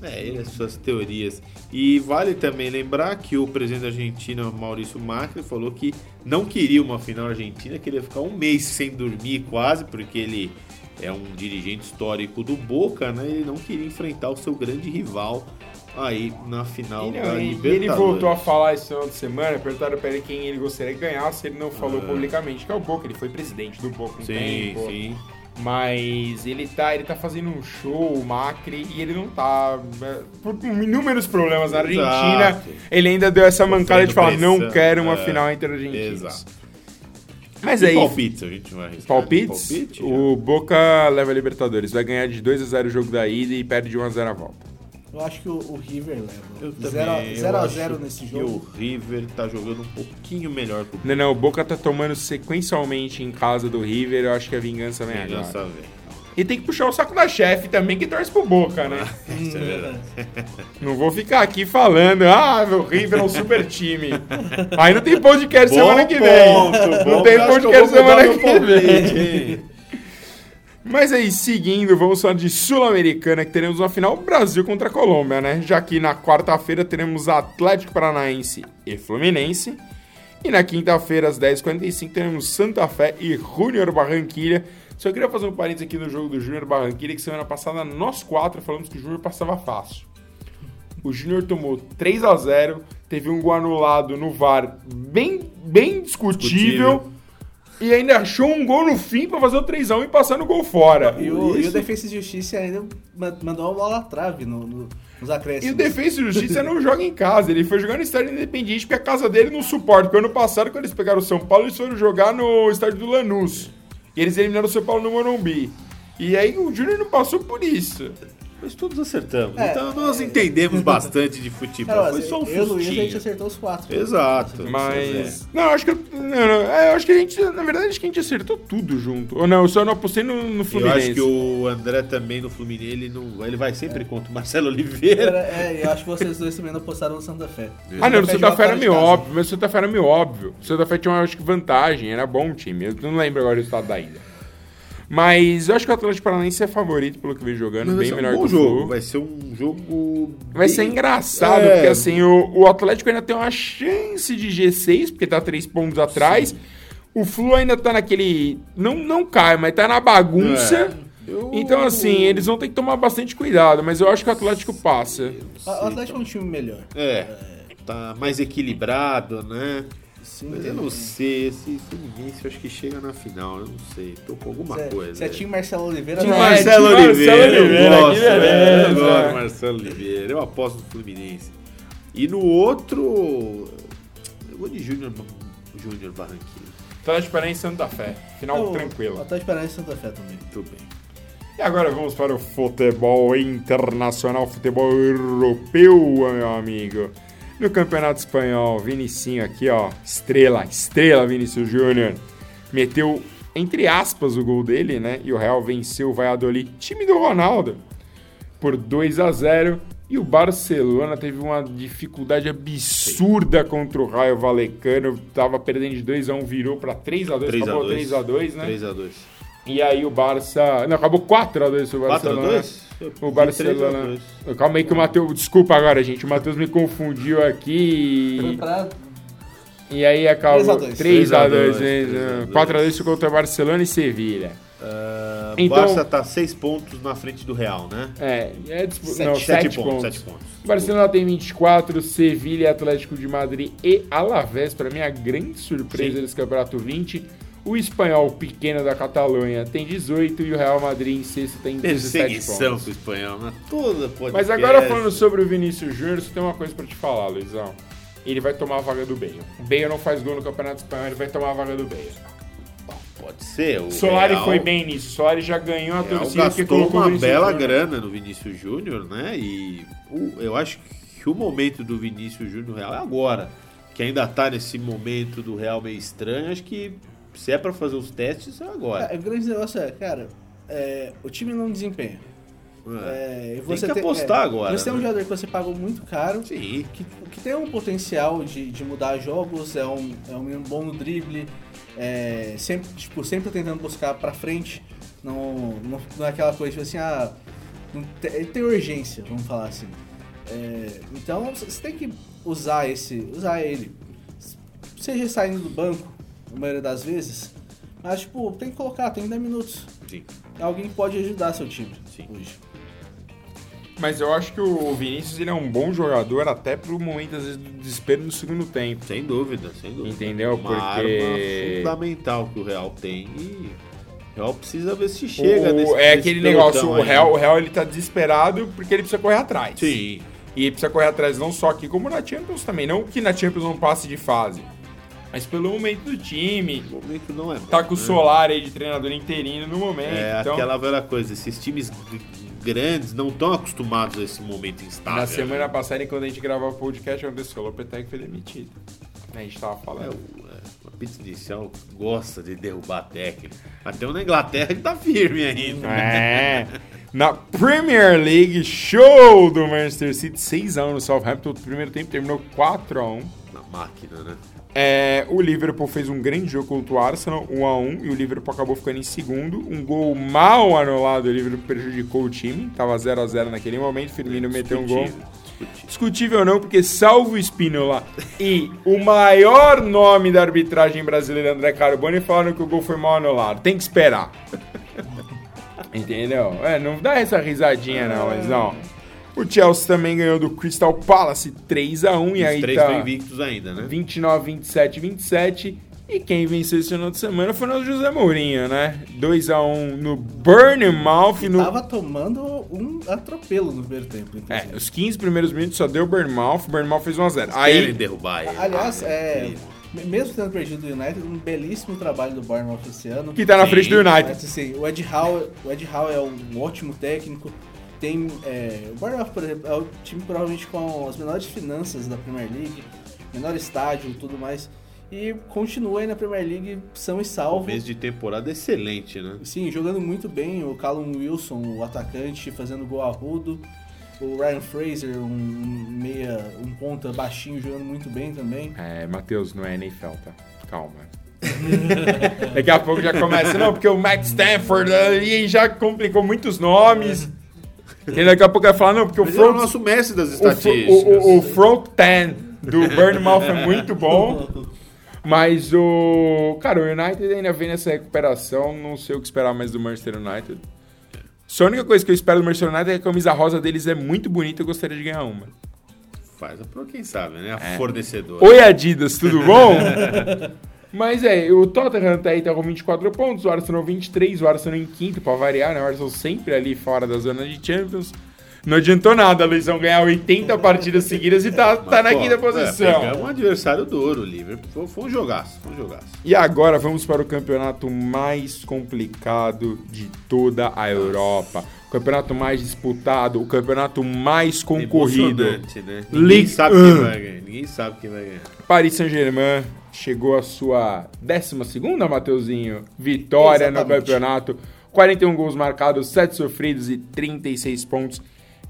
É, ele as suas teorias. E vale também lembrar que o presidente da Argentina, Maurício Macri, falou que não queria uma final argentina, queria ficar um mês sem dormir quase, porque ele é um dirigente histórico do Boca, né? Ele não queria enfrentar o seu grande rival aí na final e, da e, Libertadores. ele voltou a falar esse final de semana, perguntaram para ele quem ele gostaria de ganhar, se ele não falou ah. publicamente que é o Boca, ele foi presidente do Boca um sim, tempo. Sim. Mas ele tá, ele tá fazendo um show, o Macri, e ele não tá. É, por inúmeros problemas na Argentina, Exato. ele ainda deu essa mancada de falar: não quero uma é, final entre argentinos. Exato. Mas e aí. Palpites, a gente vai arriscar. Palpites? Palpite, o Boca leva a Libertadores. Vai ganhar de 2 a 0 o jogo da ida e perde de 1 a 0 a volta. Eu acho que o, o River leva. 0 a 0 nesse jogo. E o River tá jogando um pouquinho melhor que o Não, não, o Boca tá tomando sequencialmente em casa do River. Eu acho que a vingança vem vingança agora. Vem. E tem que puxar o saco da chefe também, que torce pro Boca, né? [laughs] Isso é verdade. Não vou ficar aqui falando, ah, meu River é um super time. Aí não tem podcast bom semana que vem. Ponto, não tem podcast semana que vem. Mas aí, seguindo, vamos falar de Sul-Americana, que teremos uma final Brasil contra a Colômbia, né? Já que na quarta-feira teremos Atlético Paranaense e Fluminense. E na quinta-feira, às 10h45, teremos Santa Fé e Júnior Barranquilha só queria fazer um parênteses aqui no jogo do Júnior Barranquilla, que semana passada nós quatro falamos que o Júnior passava fácil. O Júnior tomou 3 a 0 teve um gol anulado no VAR bem, bem discutível. discutível. E ainda achou um gol no fim para fazer o 3x1 e passar no gol fora. E o, e o Defesa e Justiça ainda mandou uma bola à trave no, no, nos acréscimos. E o Defesa e Justiça não joga em casa, ele foi jogar no estádio independente porque a casa dele não suporta. Porque ano passado, quando eles pegaram o São Paulo, eles foram jogar no estádio do Lanús. E eles eliminaram o São Paulo no Morumbi. E aí o Júnior não passou por isso. Mas todos acertamos. É, então nós é, entendemos bastante de futebol. Foi só um eu, Luiz, a gente acertou os quatro. Exato. Mas. É. Não, acho que. Não, não, é, acho que a gente. Na verdade, acho que a gente acertou tudo junto. Ou não, eu só não apostei no, no Fluminense. Eu acho que o André também no Fluminense, ele, não, ele vai sempre é. contra o Marcelo Oliveira. É, eu acho que vocês dois também não apostaram no Santa Fé. Ah, não, no Santa Fé era meio óbvio. Mas o Santa Fé era meio óbvio. O Santa Fé tinha, acho que, vantagem. Era bom time. Eu não lembro agora o estado da ida. Mas eu acho que o Atlético Paranaense é favorito pelo que vem jogando, bem ser melhor um que o jogo. Flu. Vai ser um jogo. Vai bem- ser engraçado, É. porque assim, o, o Atlético ainda tem uma chance de G6, porque tá três pontos atrás. O Flu ainda tá naquele. Não, não cai, mas tá na bagunça. É. Eu- Então, assim, eles vão ter que tomar bastante cuidado, mas eu acho que o Atlético passa. O Atlético é um time melhor. É, tá mais equilibrado, né? Sim, Mas eu não sei, esse Fluminense eu acho que chega na final, eu não sei, tô com alguma é- coisa. Se é time Marcelo Oliveira, Time é. Marcelo Marcelo Oliveira, Oliveira, eu gosto, que beleza. eu gosto Marcelo Oliveira, eu aposto no Fluminense. E no outro, eu vou de Júnior Júnior Barranquilla. Atlético Paranaense e Santa Fé. Final O tranquilo. Atlético Paranaense e Santa Fé também. Tudo bem. E agora vamos para o futebol internacional, futebol europeu, meu amigo. No Campeonato Espanhol, Vinicinho aqui, ó, estrela, estrela Vinícius Júnior. Meteu, entre aspas, o gol dele, né? E o Real venceu o Valladolid, time do Ronaldo, por 2 a 0 E o Barcelona teve uma dificuldade absurda contra o Raio Valecano. Tava perdendo de 2 a 1 virou para 3 a 2 3 a acabou 2. 3 a 2 né? 3 a 2. E aí o Barça. Não, acabou 4x2 pro 4 a Barcelona. 2? O Barcelona. Calma aí que o Matheus. Desculpa agora, gente. O Matheus me confundiu aqui. E aí acabou 3x2. 3x2. 3x2. 4x2 contra Barcelona e Sevilha. Uh, Então- Barça tá 6 pontos na frente do Real, né? É, é. Sete- não, Sete 7 pontos, pontos. sete pontos. O Barcelona tem 24, Sevilha, Atlético de Madrid e Alavés. Pra mim, a grande surpresa Sim. desse campeonato 20. O espanhol pequeno da Catalunha tem 18 e o Real Madrid em sexto tem 17 Perseguição pontos. pro espanhol, né? Toda podcast. Mas agora falando sobre o Vinícius Júnior, só tem uma coisa pra te falar, Luizão. Ele vai tomar a vaga do Bale. O Bale não faz gol no Campeonato Espanhol, ele vai tomar a vaga do Bale. Pode ser. O Solari Real- foi bem nisso. Solari já ganhou a O torcida que gastou colocou o uma bela Júnior. grana no Vinícius Júnior, né? E o- eu acho que o momento do Vinícius Júnior Real é agora. Que ainda tá nesse momento do Real meio estranho. Acho que se é pra fazer os testes, é agora. É, o grande negócio é, cara, é, o time não desempenha. É. É, Tem você que tem- apostar é, agora, Você tem um né? jogador que você pagou muito caro, Sim. que, que tem um potencial de, de mudar jogos, é um, é um bom no drible, é, sempre, tipo, sempre tentando buscar pra frente, não, não, não é aquela coisa tipo assim, ah, não te- ele tem urgência, vamos falar assim. É, então você você tem que usar esse, usar ele, seja saindo do banco, na maioria das vezes, mas tipo, tem que colocar, tem 10 minutos. Sim. Alguém pode ajudar seu time Sim. hoje. Mas eu acho que o Vinícius ele é um bom jogador até pro momento, às vezes, do desespero no segundo tempo. Sem dúvida, sem dúvida. Entendeu? Uma Porque- arma fundamental que o Real tem e o Real precisa ver se chega O- nesse é aquele negócio, o aí. Real, o Real ele tá desesperado porque ele precisa correr atrás. Sim. E ele precisa correr atrás não só aqui, como na Champions também. Não que na Champions não passe de fase, mas pelo momento do time. O momento não é bom, Tá com o né? Solar aí de treinador interino no momento. É então, aquela velha coisa, esses times grandes não estão acostumados a esse momento instável. na semana né? passada, quando a gente gravava o podcast, aconteceu, o Lopetegui foi demitido. A gente tava É, falando. o- é, a pizza inicial gosta de derrubar técnico. Até o na Inglaterra que tá firme ainda. É. Na Premier League, show do Manchester City, 6x1 no Southampton. O primeiro tempo terminou 4x1. Na máquina, né? É, o Liverpool fez um grande jogo contra o Arsenal, 1x1, e o Liverpool acabou ficando em segundo. Um gol mal anulado, o Liverpool prejudicou o time. Tava 0x0 naquele momento, Firmino meteu um gol. Discutível. Discutível não, porque salvo o Spínola e o maior nome da arbitragem brasileira, André Carboni, falaram que o gol foi mal anulado. Tem que esperar. [laughs] Entendeu? É, não dá essa risadinha não, mas não. O Chelsea também ganhou do Crystal Palace 3x1 e Os aí três tá estão invictos ainda, né? 29, 27, 27. E quem venceu esse final de semana foi o nosso José Mourinho, né? 2x1 no Bournemouth. No... Tava tomando um atropelo no primeiro tempo, É, inclusive. os 15 primeiros minutos só deu Bournemouth. Bournemouth fez 1x0. Querem Aí, derrubar ele. Aliás, Ah, é, mesmo tendo perdido o United, um belíssimo trabalho do Bournemouth esse ano. que tá na Sim. frente do United. Mas, assim, o Ed Howe, o Ed Howe é um ótimo técnico. Tem, é, o Bournemouth, por exemplo, é o time provavelmente com as menores finanças da Premier League, menor estádio e tudo mais. E continua aí na Premier League são e salvo. Mês de temporada excelente, né? Sim, jogando muito bem. O Callum Wilson, o atacante, fazendo gol arrudo. O Ryan Fraser, um meia, um ponta baixinho, jogando muito bem também. É, Matheus, não é NFL, tá? Calma. [laughs] Daqui a pouco já começa, não, porque o Matt Stanford ali já complicou muitos nomes. E daqui a pouco vai falar, não, porque o Mas ele é o front, nosso mestre das o, estatísticas. o, o, o front 10 do Burnmouth é muito bom. Mas o. Cara, o United ainda vem nessa recuperação. Não sei o que esperar mais do Manchester United. Só a única coisa que eu espero do Manchester United é que a camisa rosa deles é muito bonita. Eu gostaria de ganhar uma. Faz a pro quem sabe, né? A É. fornecedora. Oi, Adidas, tudo bom? [laughs] Mas é, o Tottenham tá aí tá com 24 pontos, o Arsenal 23, o Arsenal em quinto, pra variar, né? O Arsenal sempre ali fora da zona de Champions. Não adiantou nada, Luizão, ganhar 80 partidas seguidas e tá, tá na Pô, quinta É, posição. pegamos um adversário duro, o Liverpool. Foi, foi um jogaço, foi um jogaço. E agora vamos para o campeonato mais complicado de toda a Europa. O campeonato mais disputado, o campeonato mais concorrido. Né? Ninguém Ligue sabe 1. quem vai ganhar. Ninguém sabe quem vai ganhar. Paris Saint-Germain chegou à sua 12 Mateuzinho, vitória no Exatamente. campeonato. 41 gols marcados, 7 sofridos e 36 pontos.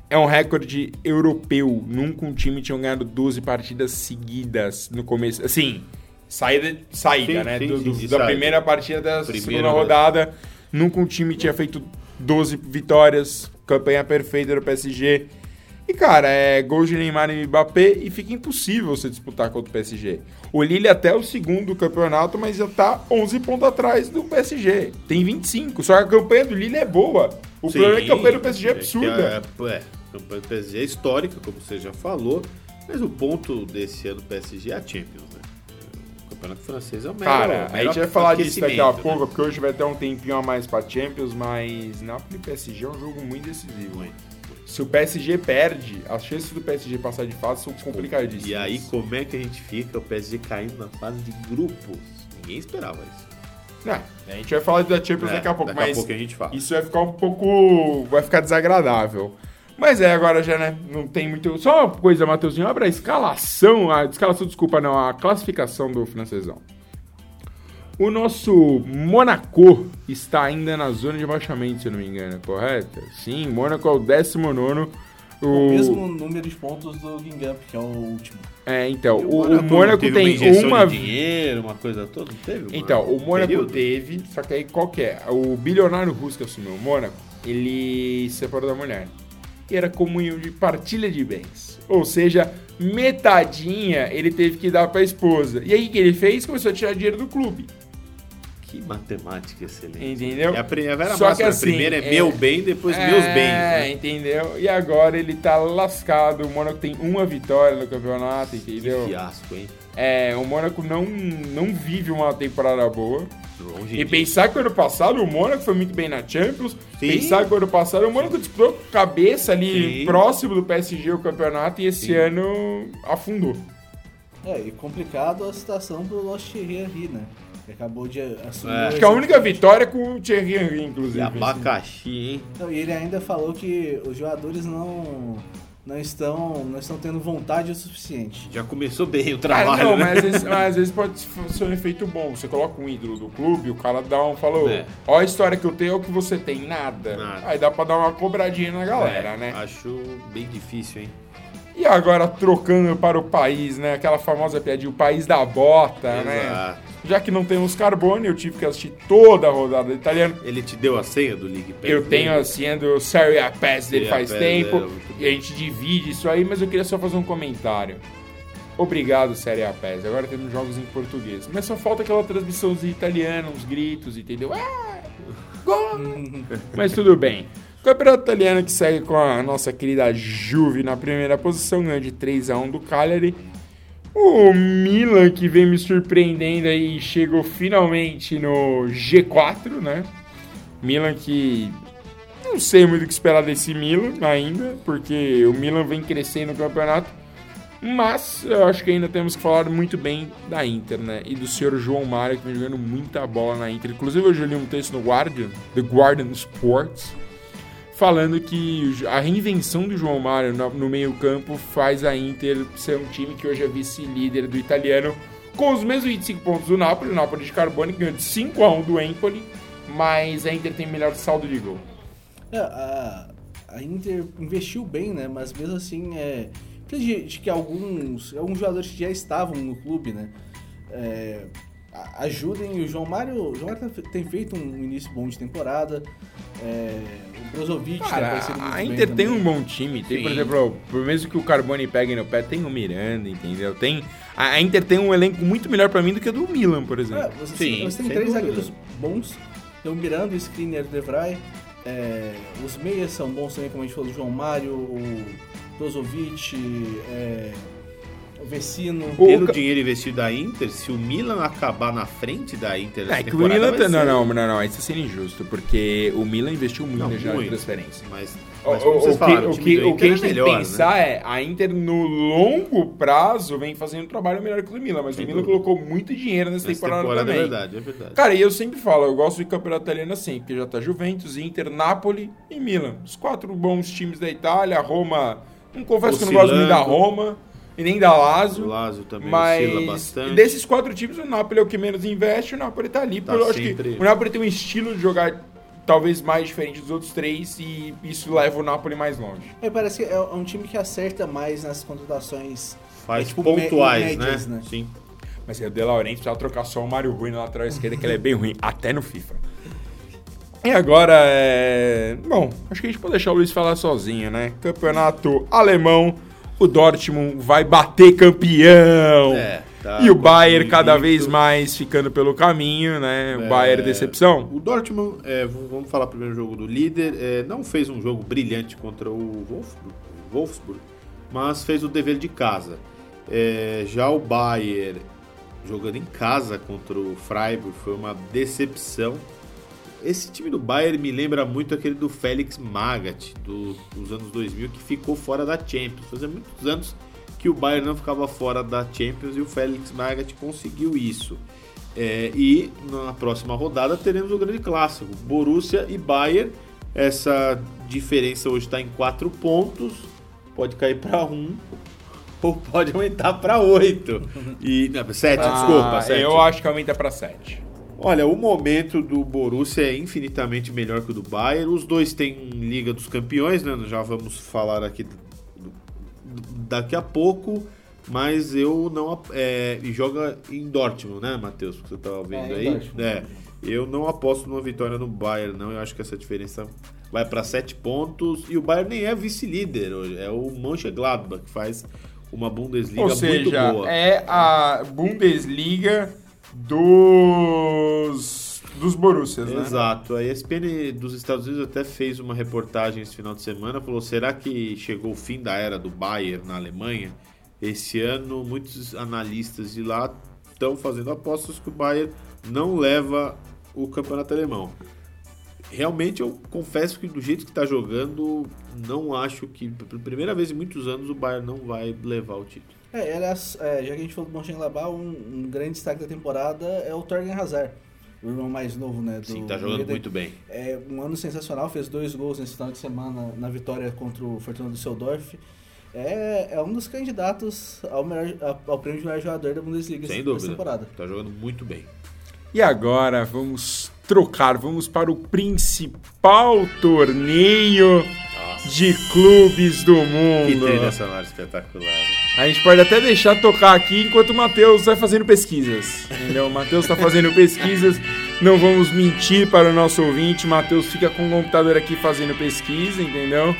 É um recorde europeu. Nunca um time tinha ganhado 12 partidas seguidas no começo. Assim, saída, saída Sim, né? sim, Do- sim, do- da saída. primeira partida da Primeira segunda rodada. Nunca um time tinha feito 12 vitórias. Campanha perfeita do PSG. E, cara, é gol de Neymar e Mbappé e fica impossível você disputar contra o PSG. O Lille até o segundo campeonato, mas já tá 11 pontos atrás do PSG. Tem 25, só que a campanha do Lille é boa. O Sim, problema é que a campanha do PSG é absurda. É, é, a campanha do PSG é histórica, como você já falou. Mas o ponto desse ano do PSG é a Champions, né? O campeonato francês é o melhor. Cara, a melhor gente vai falar disso daqui a pouco, né? porque hoje vai ter um tempinho a mais pra Champions, mas Napoli e PSG é um jogo muito decisivo. Muito. Se o PSG perde, as chances do PSG passar de fase são complicadíssimas. E aí, como é que a gente fica? O PSG caindo na fase de grupos. Ninguém esperava isso. Não, a gente vai falar da Champions É, daqui a pouco, daqui a mas pouco a gente fala. isso vai ficar um pouco. vai ficar desagradável. Mas é, agora já, né? Não tem muito. Só uma coisa, Matheusinho, abre a escalação. A escalação, desculpa, não, a classificação do francesão. O nosso Monaco está ainda na zona de baixamento, se eu não me engano, correto? Sim, Mônaco é o 19. O O... mesmo número de pontos do Gingamp, que é o último. É, então, o, o Mônaco tem uma. de dinheiro, uma coisa toda, não teve? Então, o Mônaco teve, só que aí qual que é? O bilionário russo que assumiu o Mônaco, ele se separou da mulher. Era comunhão de partilha de bens. Ou seja, metadinha ele teve que dar pra esposa. E aí o que ele fez? Começou a tirar dinheiro do clube. Que matemática excelente. Entendeu? É a pri- a Vera Só que a assim, primeira é, é- meu bem, depois meus bens. É, Né? entendeu? E agora ele tá lascado. O Mônaco tem uma vitória no campeonato, Que entendeu? fiasco, hein? É, o Mônaco não, não vive uma temporada boa. Longe E disso. pensar que ano passado o Mônaco foi muito bem na Champions. Sim. Pensar que ano passado o Mônaco disputou cabeça ali Sim. próximo do PSG o campeonato e esse Sim. ano afundou. É, e complicado a situação pro nosso Thierry Henry, né? Que acabou de assumir. É. Acho que a única vitória é com o Thierry Henry, inclusive. E abacaxi, hein? Não, e ele ainda falou que os jogadores não, não, estão, não estão tendo vontade o suficiente. Já começou bem o Cara, trabalho, não, né? mas às, vezes, [laughs] mas às vezes pode ser um efeito bom. Você coloca um ídolo do clube, o cara dá um. Falou, É. ó a história que eu tenho, é o que você tem, nada. Nada. Aí dá pra dar uma cobradinha na galera, É, né? Acho bem difícil, hein? E agora trocando para o país, né? Aquela famosa piadinha, o país da bota, né? Já que não temos Carbone, eu tive que assistir toda a rodada do italiano. Ele te deu a senha do League Pass? Eu tenho a senha do Serie A Pass dele faz Pass, tempo. é, e a gente divide isso aí, mas eu queria só fazer um comentário. Obrigado, Série A PES. Agora temos jogos em português. Mas só falta aquela transmissãozinha italiana, uns gritos, entendeu? Ah, gol! [laughs] mas tudo bem. O campeonato italiano que segue com a nossa querida Juve na primeira posição, ganhou de 3 a 1 do Cagliari. O Milan que vem me surpreendendo aí chegou finalmente no G4, né? Milan que não sei muito o que esperar desse Milan ainda, porque o Milan vem crescendo no campeonato. Mas eu acho que ainda temos que falar muito bem da Inter, né? E do senhor João Mário, que vem jogando muita bola na Inter. Inclusive, eu li um texto no Guardian, The Guardian Sports, falando que a reinvenção do João Mário no, meio-campo faz a Inter ser um time que hoje é vice-líder do italiano, com os mesmos 25 pontos do Napoli. O Napoli de Carbone ganhou de 5 a 1 do Empoli, mas a Inter tem melhor saldo de gol. É, a, a Inter investiu bem, né? Mas mesmo assim, é. Acredito que alguns, alguns jogadores que já estavam no clube, né? É, ajudem. O João Mário, o João Mário tá- tem feito um início bom de temporada. É, o Brozovic tem Cara, aparecido muito a Inter tem também. um bom time. Tem, por Sim. exemplo, por mesmo que o Carbone pegue no pé, tem o Miranda, entendeu? Tem, a, Inter tem um elenco muito melhor pra mim do que o do Milan, por exemplo. É, você, Sim, você tem três zagueiros bons. Tem o Miranda, o Skriniar, o Devray. É, os meias são bons também, como a gente falou, o João Mário, o Brozovic, é, o Vecino. O- Pelo ca- dinheiro investido da Inter, se o Milan acabar na frente da Inter É que o Milan. tá- Não, ser- não, não, não, isso sendo injusto, porque o Milan investiu muito Não, já muito. em transferência. Mas, O, mas como o- vocês o que, falaram, o time que, o que a Inter gente tem melhor, que né? pensar é a Inter no longo prazo vem fazendo um trabalho melhor que o do Milan, mas Sem o Milan dúvida. colocou muito dinheiro nessa, temporada, temporada também. é verdade, é verdade. Cara, e eu sempre falo, eu gosto de campeonato italiano assim, porque já tá Juventus, Inter, Napoli e Milan. Os quatro bons times da Itália, Roma. Não confesso que eu não gosto muito da. Roma e nem da o Lazio. Lazio também oscila Mas bastante. desses quatro times, o Napoli é o que menos investe, o Napoli tá ali. Tá porque eu acho que o Napoli tem um estilo de jogar talvez mais diferente dos outros três e isso leva o Napoli mais longe. É, parece que é um time que acerta mais nas contratações Faz é, tipo, pontuais, me- médias, né? né? Sim. Mas aí o De Laurentiis precisava trocar só o Mário Rui na lateral esquerda, que ele é bem ruim, até no FIFA. E agora é. Bom, acho que a gente pode deixar o Luiz falar sozinho, né? Campeonato alemão, o Dortmund vai bater campeão. É, tá e o Bayern cada vez mais ficando pelo caminho, né? O É, Bayern decepção. O Dortmund, é, vamos falar primeiro do jogo do líder, é, não fez um jogo brilhante contra o Wolfsburg, Wolfsburg, mas fez o dever de casa. É, já o Bayern, jogando em casa contra o Freiburg, foi uma decepção. Esse time do Bayern me lembra muito aquele do Félix Magath, do- dos anos 2000, que ficou fora da Champions. Fazia muitos anos que o Bayern não ficava fora da Champions e o Félix Magath conseguiu isso. É, e na próxima rodada teremos o grande clássico, Borussia e Bayern. Essa diferença hoje está em 4 pontos, pode cair para 1 [laughs] ou pode aumentar para 8. E, 7, desculpa, 7. Ah, eu acho que aumenta pra 7. Olha, o momento do Borussia é infinitamente melhor que o do Bayern. Os dois têm Liga dos Campeões, né? Já vamos falar aqui do- do- daqui a pouco. Mas eu não. É, e joga em Dortmund, né, Matheus? Que você estava vendo É, em aí? Dortmund. É. Eu não aposto numa vitória no Bayern, não. Eu acho que essa diferença vai para 7 pontos. E o Bayern nem é vice-líder hoje. É o Mönchengladbach que faz uma Bundesliga Ou muito seja, boa. é a Bundesliga dos, dos Borussias, né? Exato. A ESPN dos Estados Unidos até fez uma reportagem esse final de semana, falou: será que chegou o fim da era do Bayern na Alemanha? Esse ano, muitos analistas de lá estão fazendo apostas que o Bayern não leva o campeonato alemão. Realmente, eu confesso que do jeito que está jogando, não acho que, pela primeira vez em muitos anos, o Bayern não vai levar o título. É, aliás, é, já que a gente falou do Mönchengladbach, um, um grande destaque da temporada é o Torgen Hazard, o irmão mais novo, né? Do Sim, tá jogando muito bem. É um ano sensacional, fez dois gols nesse final de semana na vitória contra o Fortuna Düsseldorf. É, é um dos candidatos ao, melhor, ao, prêmio de melhor jogador da Bundesliga Sem essa dúvida. temporada. Tá jogando muito bem. E agora vamos trocar, vamos para o principal torneio Nossa, de clubes do que mundo. trilha sonora espetacular. A gente pode até deixar tocar aqui enquanto o Matheus vai fazendo pesquisas. Entendeu? O Matheus está fazendo pesquisas. Não vamos mentir para o nosso ouvinte. O Matheus fica com o computador aqui fazendo pesquisa, entendeu?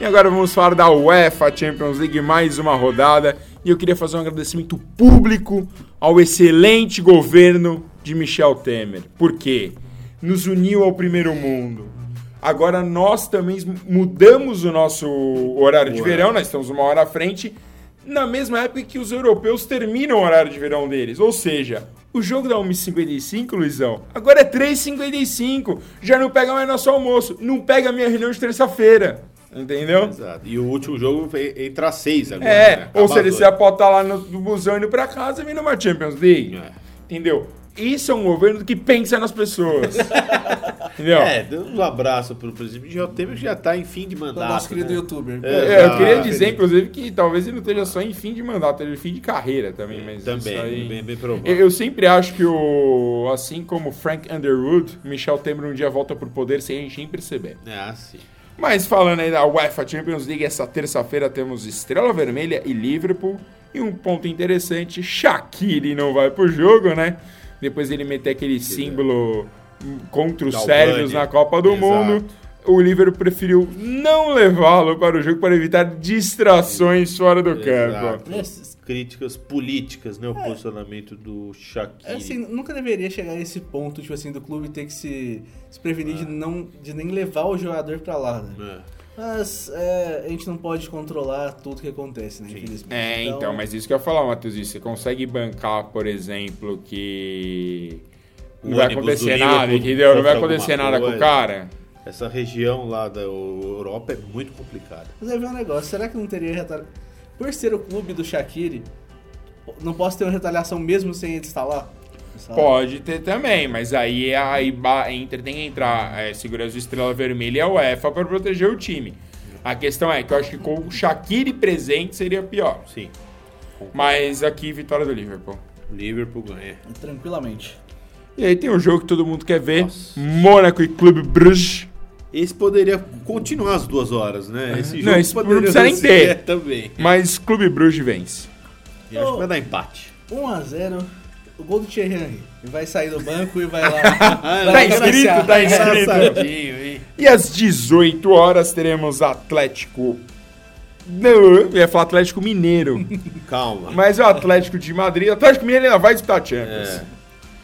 E agora vamos falar da UEFA Champions League, mais uma rodada. E eu queria fazer um agradecimento público ao excelente governo de Michel Temer. Por quê? Nos uniu ao primeiro mundo. Agora nós também mudamos o nosso horário de Ué. verão, nós estamos uma hora à frente, na mesma época que os europeus terminam o horário de verão deles. Ou seja, o jogo da 1h55, Luizão, agora é 3h55. Já não pega mais nosso almoço, não pega minha reunião de terça-feira. Entendeu? Exato. E o último jogo entre as seis agora. É, né? ou às você oito. pode estar lá no, no busão indo pra casa e vindo uma Champions League. É. Entendeu? Isso é um governo que pensa nas pessoas. [laughs] Entendeu? É, dando um abraço pro presidente Michel Temer que já tá em fim de mandato. nosso querido né? youtuber. É, É, eu queria dizer, inclusive, que talvez ele não esteja só em fim de mandato, ele em fim de carreira também, mas Também, isso aí... bem, bem provável. Eu, sempre acho que o. Assim como Frank Underwood, Michel Temer um dia volta pro poder sem a gente nem perceber. É assim. Mas falando aí da UEFA Champions League, essa terça-feira temos Estrela Vermelha e Liverpool. E um ponto interessante, Shaqiri não vai pro jogo, né? Depois ele meter aquele símbolo contra os sérvios na Copa do Exato. Mundo. O Liverpool preferiu não levá-lo para o jogo para evitar distrações fora do campo. Essas críticas políticas, né? O posicionamento do Shaqiri. É, assim, nunca deveria chegar a esse ponto, tipo assim, do clube ter que se, se prevenir de, não, de nem levar o jogador pra lá, né? É. Mas é, a gente não pode controlar tudo que acontece, né? Infelizmente. É, então, mas isso que eu ia falar, Matheus, você consegue bancar, por exemplo, que não vai acontecer nada, entendeu? Não vai acontecer nada com o cara. Essa região lá da Europa é muito complicada. Mas aí vem um negócio, será que não teria retaliação? Por ser o clube do Shaqiri, não posso ter uma retaliação mesmo sem ele estar lá? Lá? Pode ter também, mas aí a IBA Inter tem que entrar, é, segurança do Estrela Vermelha e a UEFA para proteger o time. A questão é que eu acho que com o Shaqiri presente seria pior. Sim. Mas aqui, vitória do Liverpool. Liverpool ganha. Tranquilamente. E aí tem um jogo que todo mundo quer ver: Nossa. Mônaco e Clube Bruges. Esse poderia continuar as duas horas, né? Esse Não, jogo esse não poderia precisa nem ter. [laughs] também. Mas Clube Bruges vence. E acho que vai dar empate. 1x0, o gol do Thierry Henry. Ele vai sair do banco e vai lá. [laughs] Tá vai tá escrito. Engraçadinho, hein? E às 18 horas teremos Atlético. Não, eu ia falar Atlético Mineiro. [laughs] Calma. Mas é o Atlético de Madrid. Atlético Mineiro ainda vai disputar a Champions. É.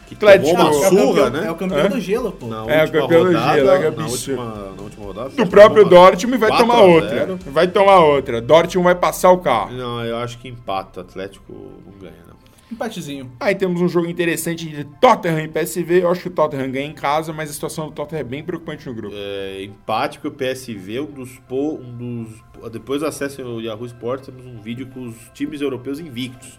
Que Atlético- tomou É uma o campeão, surra, é né? o campeão Hã? do gelo, pô. Na É, o campeão do rodada, gelo, é que na, absurdo. última, na última rodada. Do próprio Dortmund vai 4 tomar outra. 0. Vai tomar outra. Dortmund vai passar o carro. Não, eu acho que empata. Atlético não ganha, não. Empatezinho. Aí temos um jogo interessante de Tottenham e PSV. Eu acho que o Tottenham ganha em casa, mas a situação do Tottenham é bem preocupante no grupo. É, empate porque o PSV, um dos, po- um dos. Depois acessem o Yahoo Sports, temos um vídeo com os times europeus invictos.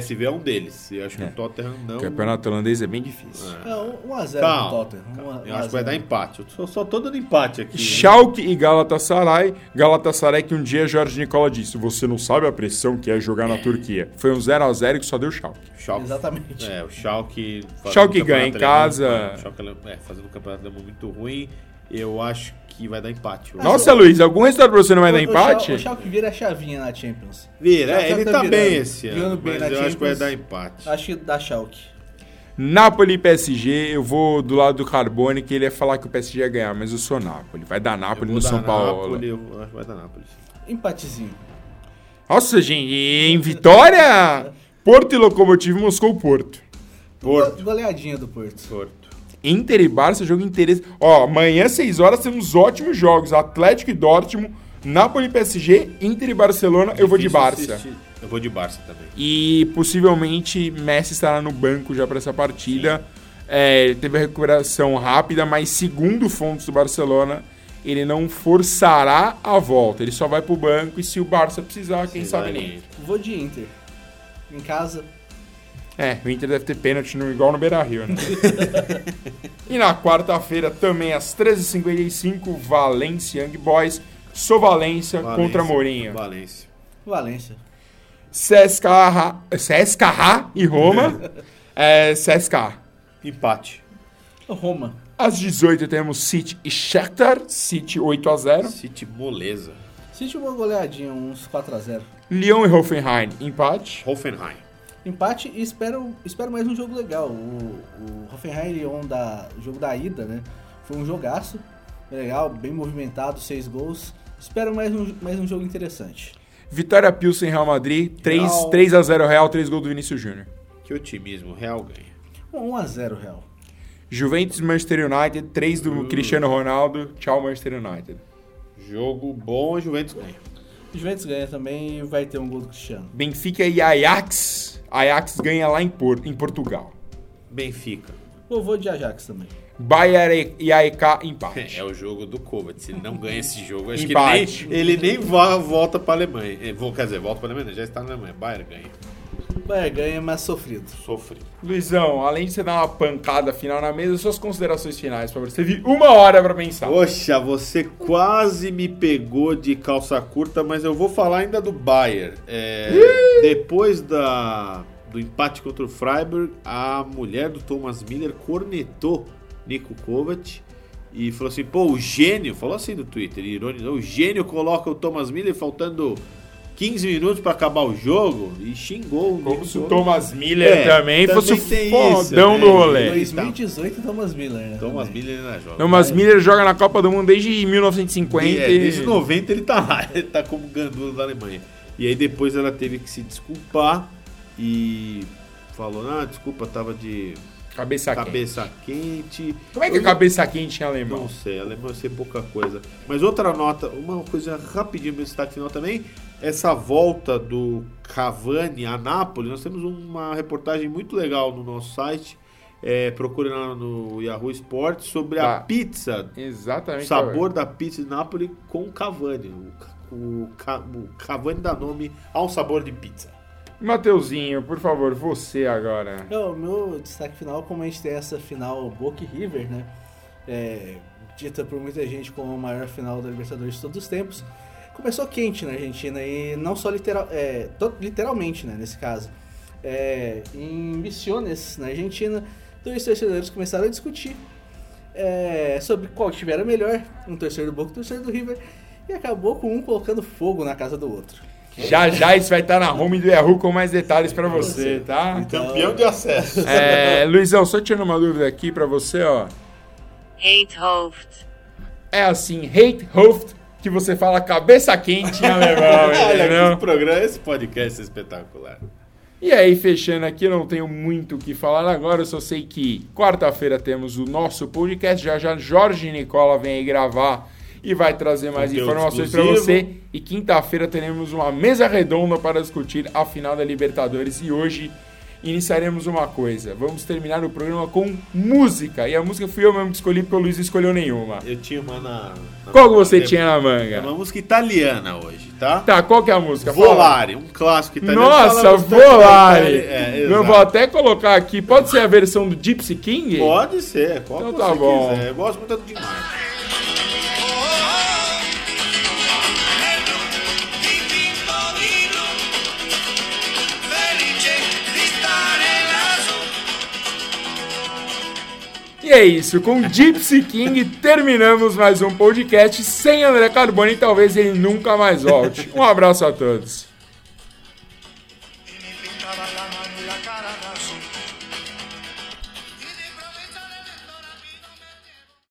PSV é um deles. Eu acho que É. o Tottenham não. O campeonato holandês é bem difícil. É. É, 1x0 Calma, pro Tottenham. 1 Eu acho que vai a 0. dar empate. Eu só, só tô dando empate aqui. Schalke e Galatasaray. Galatasaray que um dia Jorge Nicola disse: Você não sabe a pressão que é jogar na Turquia. Foi um 0x0 que só deu Schalke. Schalke. Exatamente. É, o Schalke... Schalke um ganha em casa. alemão, o Schalke é, fazendo um campeonato alemão muito ruim. Eu acho que vai dar empate. hoje. Nossa, Luiz, algum resultado pra você não vai dar O- o empate? O Schalke vira a chavinha na Champions. Vira, é, ele tá tá virando. bem esse ano, bem mas eu acho que vai Champions. dar empate. Acho que dá Schalke. Napoli e PSG, eu vou do lado do Carbone, que ele ia falar que o PSG ia ganhar, mas eu sou Napoli. Vai dar Eu Napoli vou no dar São Paulo. Napoli, eu acho que vai dar Napoli. Empatezinho. Nossa, gente, em vitória, Porto e Locomotivo Moscou Porto. Porto. Go- Goleadinha do Porto. Porto. Inter e Barça, jogo interesse. Ó, amanhã, 6 horas, temos ótimos jogos. Atlético e Dortmund, Napoli e PSG, Inter e Barcelona, eu vou de Barça. assistir. Eu vou de Barça também. E possivelmente Messi estará no banco já para essa partida. É, teve a recuperação rápida, mas segundo fontes do Barcelona, ele não forçará a volta. Ele só vai pro banco e se o Barça precisar, quem Sim, sabe nem. Vou de Inter. Em casa. É, o Inter deve ter pênalti no, igual no Beira-Rio, né? [laughs] e na quarta-feira, também às 13h55, Valência Young Boys. Sou Valência, Valência. contra Mourinho. Valência. Valência. CSKA, CSKA e Roma. [laughs] é, CSKA. Empate. Roma. Às 18 temos City e Shakhtar. City 8 a 0 City moleza. City uma goleadinha, uns 4x0. Lyon e Hoffenheim, empate. Hoffenheim. Empate e espero, espero mais um jogo legal. O, o Hoffenheim e Lyon, da, o jogo da ida, né? Foi um jogaço. Legal, bem movimentado, seis gols. Espero mais um, mais um jogo interessante. Vitória Pilsen Real Madrid, 3, Real. 3 a 0 Real, 3 gols do Vinícius Júnior. Que otimismo. Real ganha. 1x0 Real. Juventus Manchester United, 3 do Cristiano Ronaldo. Tchau, Manchester United. Jogo bom, a Juventus ganha. Juventus ganha também e vai ter um gol do Cristiano. Benfica e Ajax. Ajax ganha lá em, Por- em Portugal. Benfica. Eu vou de Ajax também. Bayern e AEK, empate. [laughs] É o jogo do Kovac. Se ele não ganha esse jogo, acho Empate. que nem, ele nem vo- volta pra Alemanha. É, vou- Quer dizer, volta pra Alemanha, já está na Alemanha. Bayern ganha. Vai, ganha, mas sofrido. Sofre. Luizão, além de você dar uma pancada final na mesa, suas considerações finais, por favor. Você teve uma hora pra pensar. Poxa, você quase me pegou de calça curta, mas eu vou falar ainda do Bayern. É, depois da, do empate contra o Freiburg, a mulher do Thomas Miller cornetou Nico Kovac e falou assim: pô, o gênio, falou assim no Twitter, ironizou, o gênio coloca o Thomas Miller faltando 15 minutos pra acabar o jogo e xingou o Como Nick se o. Thomas Miller É, também, fosse o fodão isso, né? do rolê. 2018 Thomas Miller, né? Thomas também. Miller ainda joga. Thomas Miller joga na Copa do Mundo desde 1950. É, e- desde 90 ele tá lá, [laughs] ele tá como gandula da Alemanha. E aí depois ela teve que se desculpar e falou, ah, desculpa, tava de Cabeça quente. cabeça quente. Como é que é cabeça quente em alemão? Não sei, alemão eu sei pouca coisa. Mas outra nota, uma coisa rapidinho meu destaque final também, essa volta do Cavani a Nápoles, nós temos uma reportagem muito legal no nosso site, é, procure lá no Yahoo Sports, sobre a Tá. pizza, o Exatamente. sabor da pizza de Nápoles com Cavani. O, o, o Cavani dá nome ao sabor de pizza. Mateuzinho, por favor, você agora. É, o meu destaque final, como a gente tem essa final Boca River, né? É, dita por muita gente como a maior final da Libertadores de todos os tempos. Começou quente na Argentina e não só literal, é, literalmente, né, nesse caso. É, em Misiones, na Argentina, dois torcedores começaram a discutir é, sobre qual time era melhor, um torcedor do Boca e um torcedor do River, e acabou com um colocando fogo na casa do outro. Já já isso vai estar na home do Yahoo com mais detalhes pra você, tá? Então- Campeão de acesso. É, Luizão, só tirando uma dúvida aqui pra você, ó. Eindhoven. É assim, hate hoofd, que você fala cabeça quente em alemão, [laughs] Olha que esse programa, esse podcast é espetacular. E aí, fechando aqui, eu não tenho muito o que falar agora, eu só sei que quarta-feira temos o nosso podcast, já já Jorge Nicola vem aí gravar e vai trazer mais Conteúdo informações para você. E quinta-feira teremos uma mesa redonda para discutir a final da Libertadores. E hoje iniciaremos uma coisa. Vamos terminar o programa com música. E a música fui eu mesmo que escolhi porque o Luiz escolheu nenhuma. Eu tinha uma na. na Qual que você é- tinha na É manga? uma música italiana hoje, tá? Tá, qual que é a música? Volare, um clássico italiano. Nossa, Volare! É, eu vou até colocar aqui. Pode ser a versão do Gypsy King? Pode ser, qual Então que tá você bom. quiser. Eu gosto muito do demais. É isso, com Gypsy King terminamos mais um podcast sem André Carbone e talvez ele nunca mais volte. Um abraço a todos.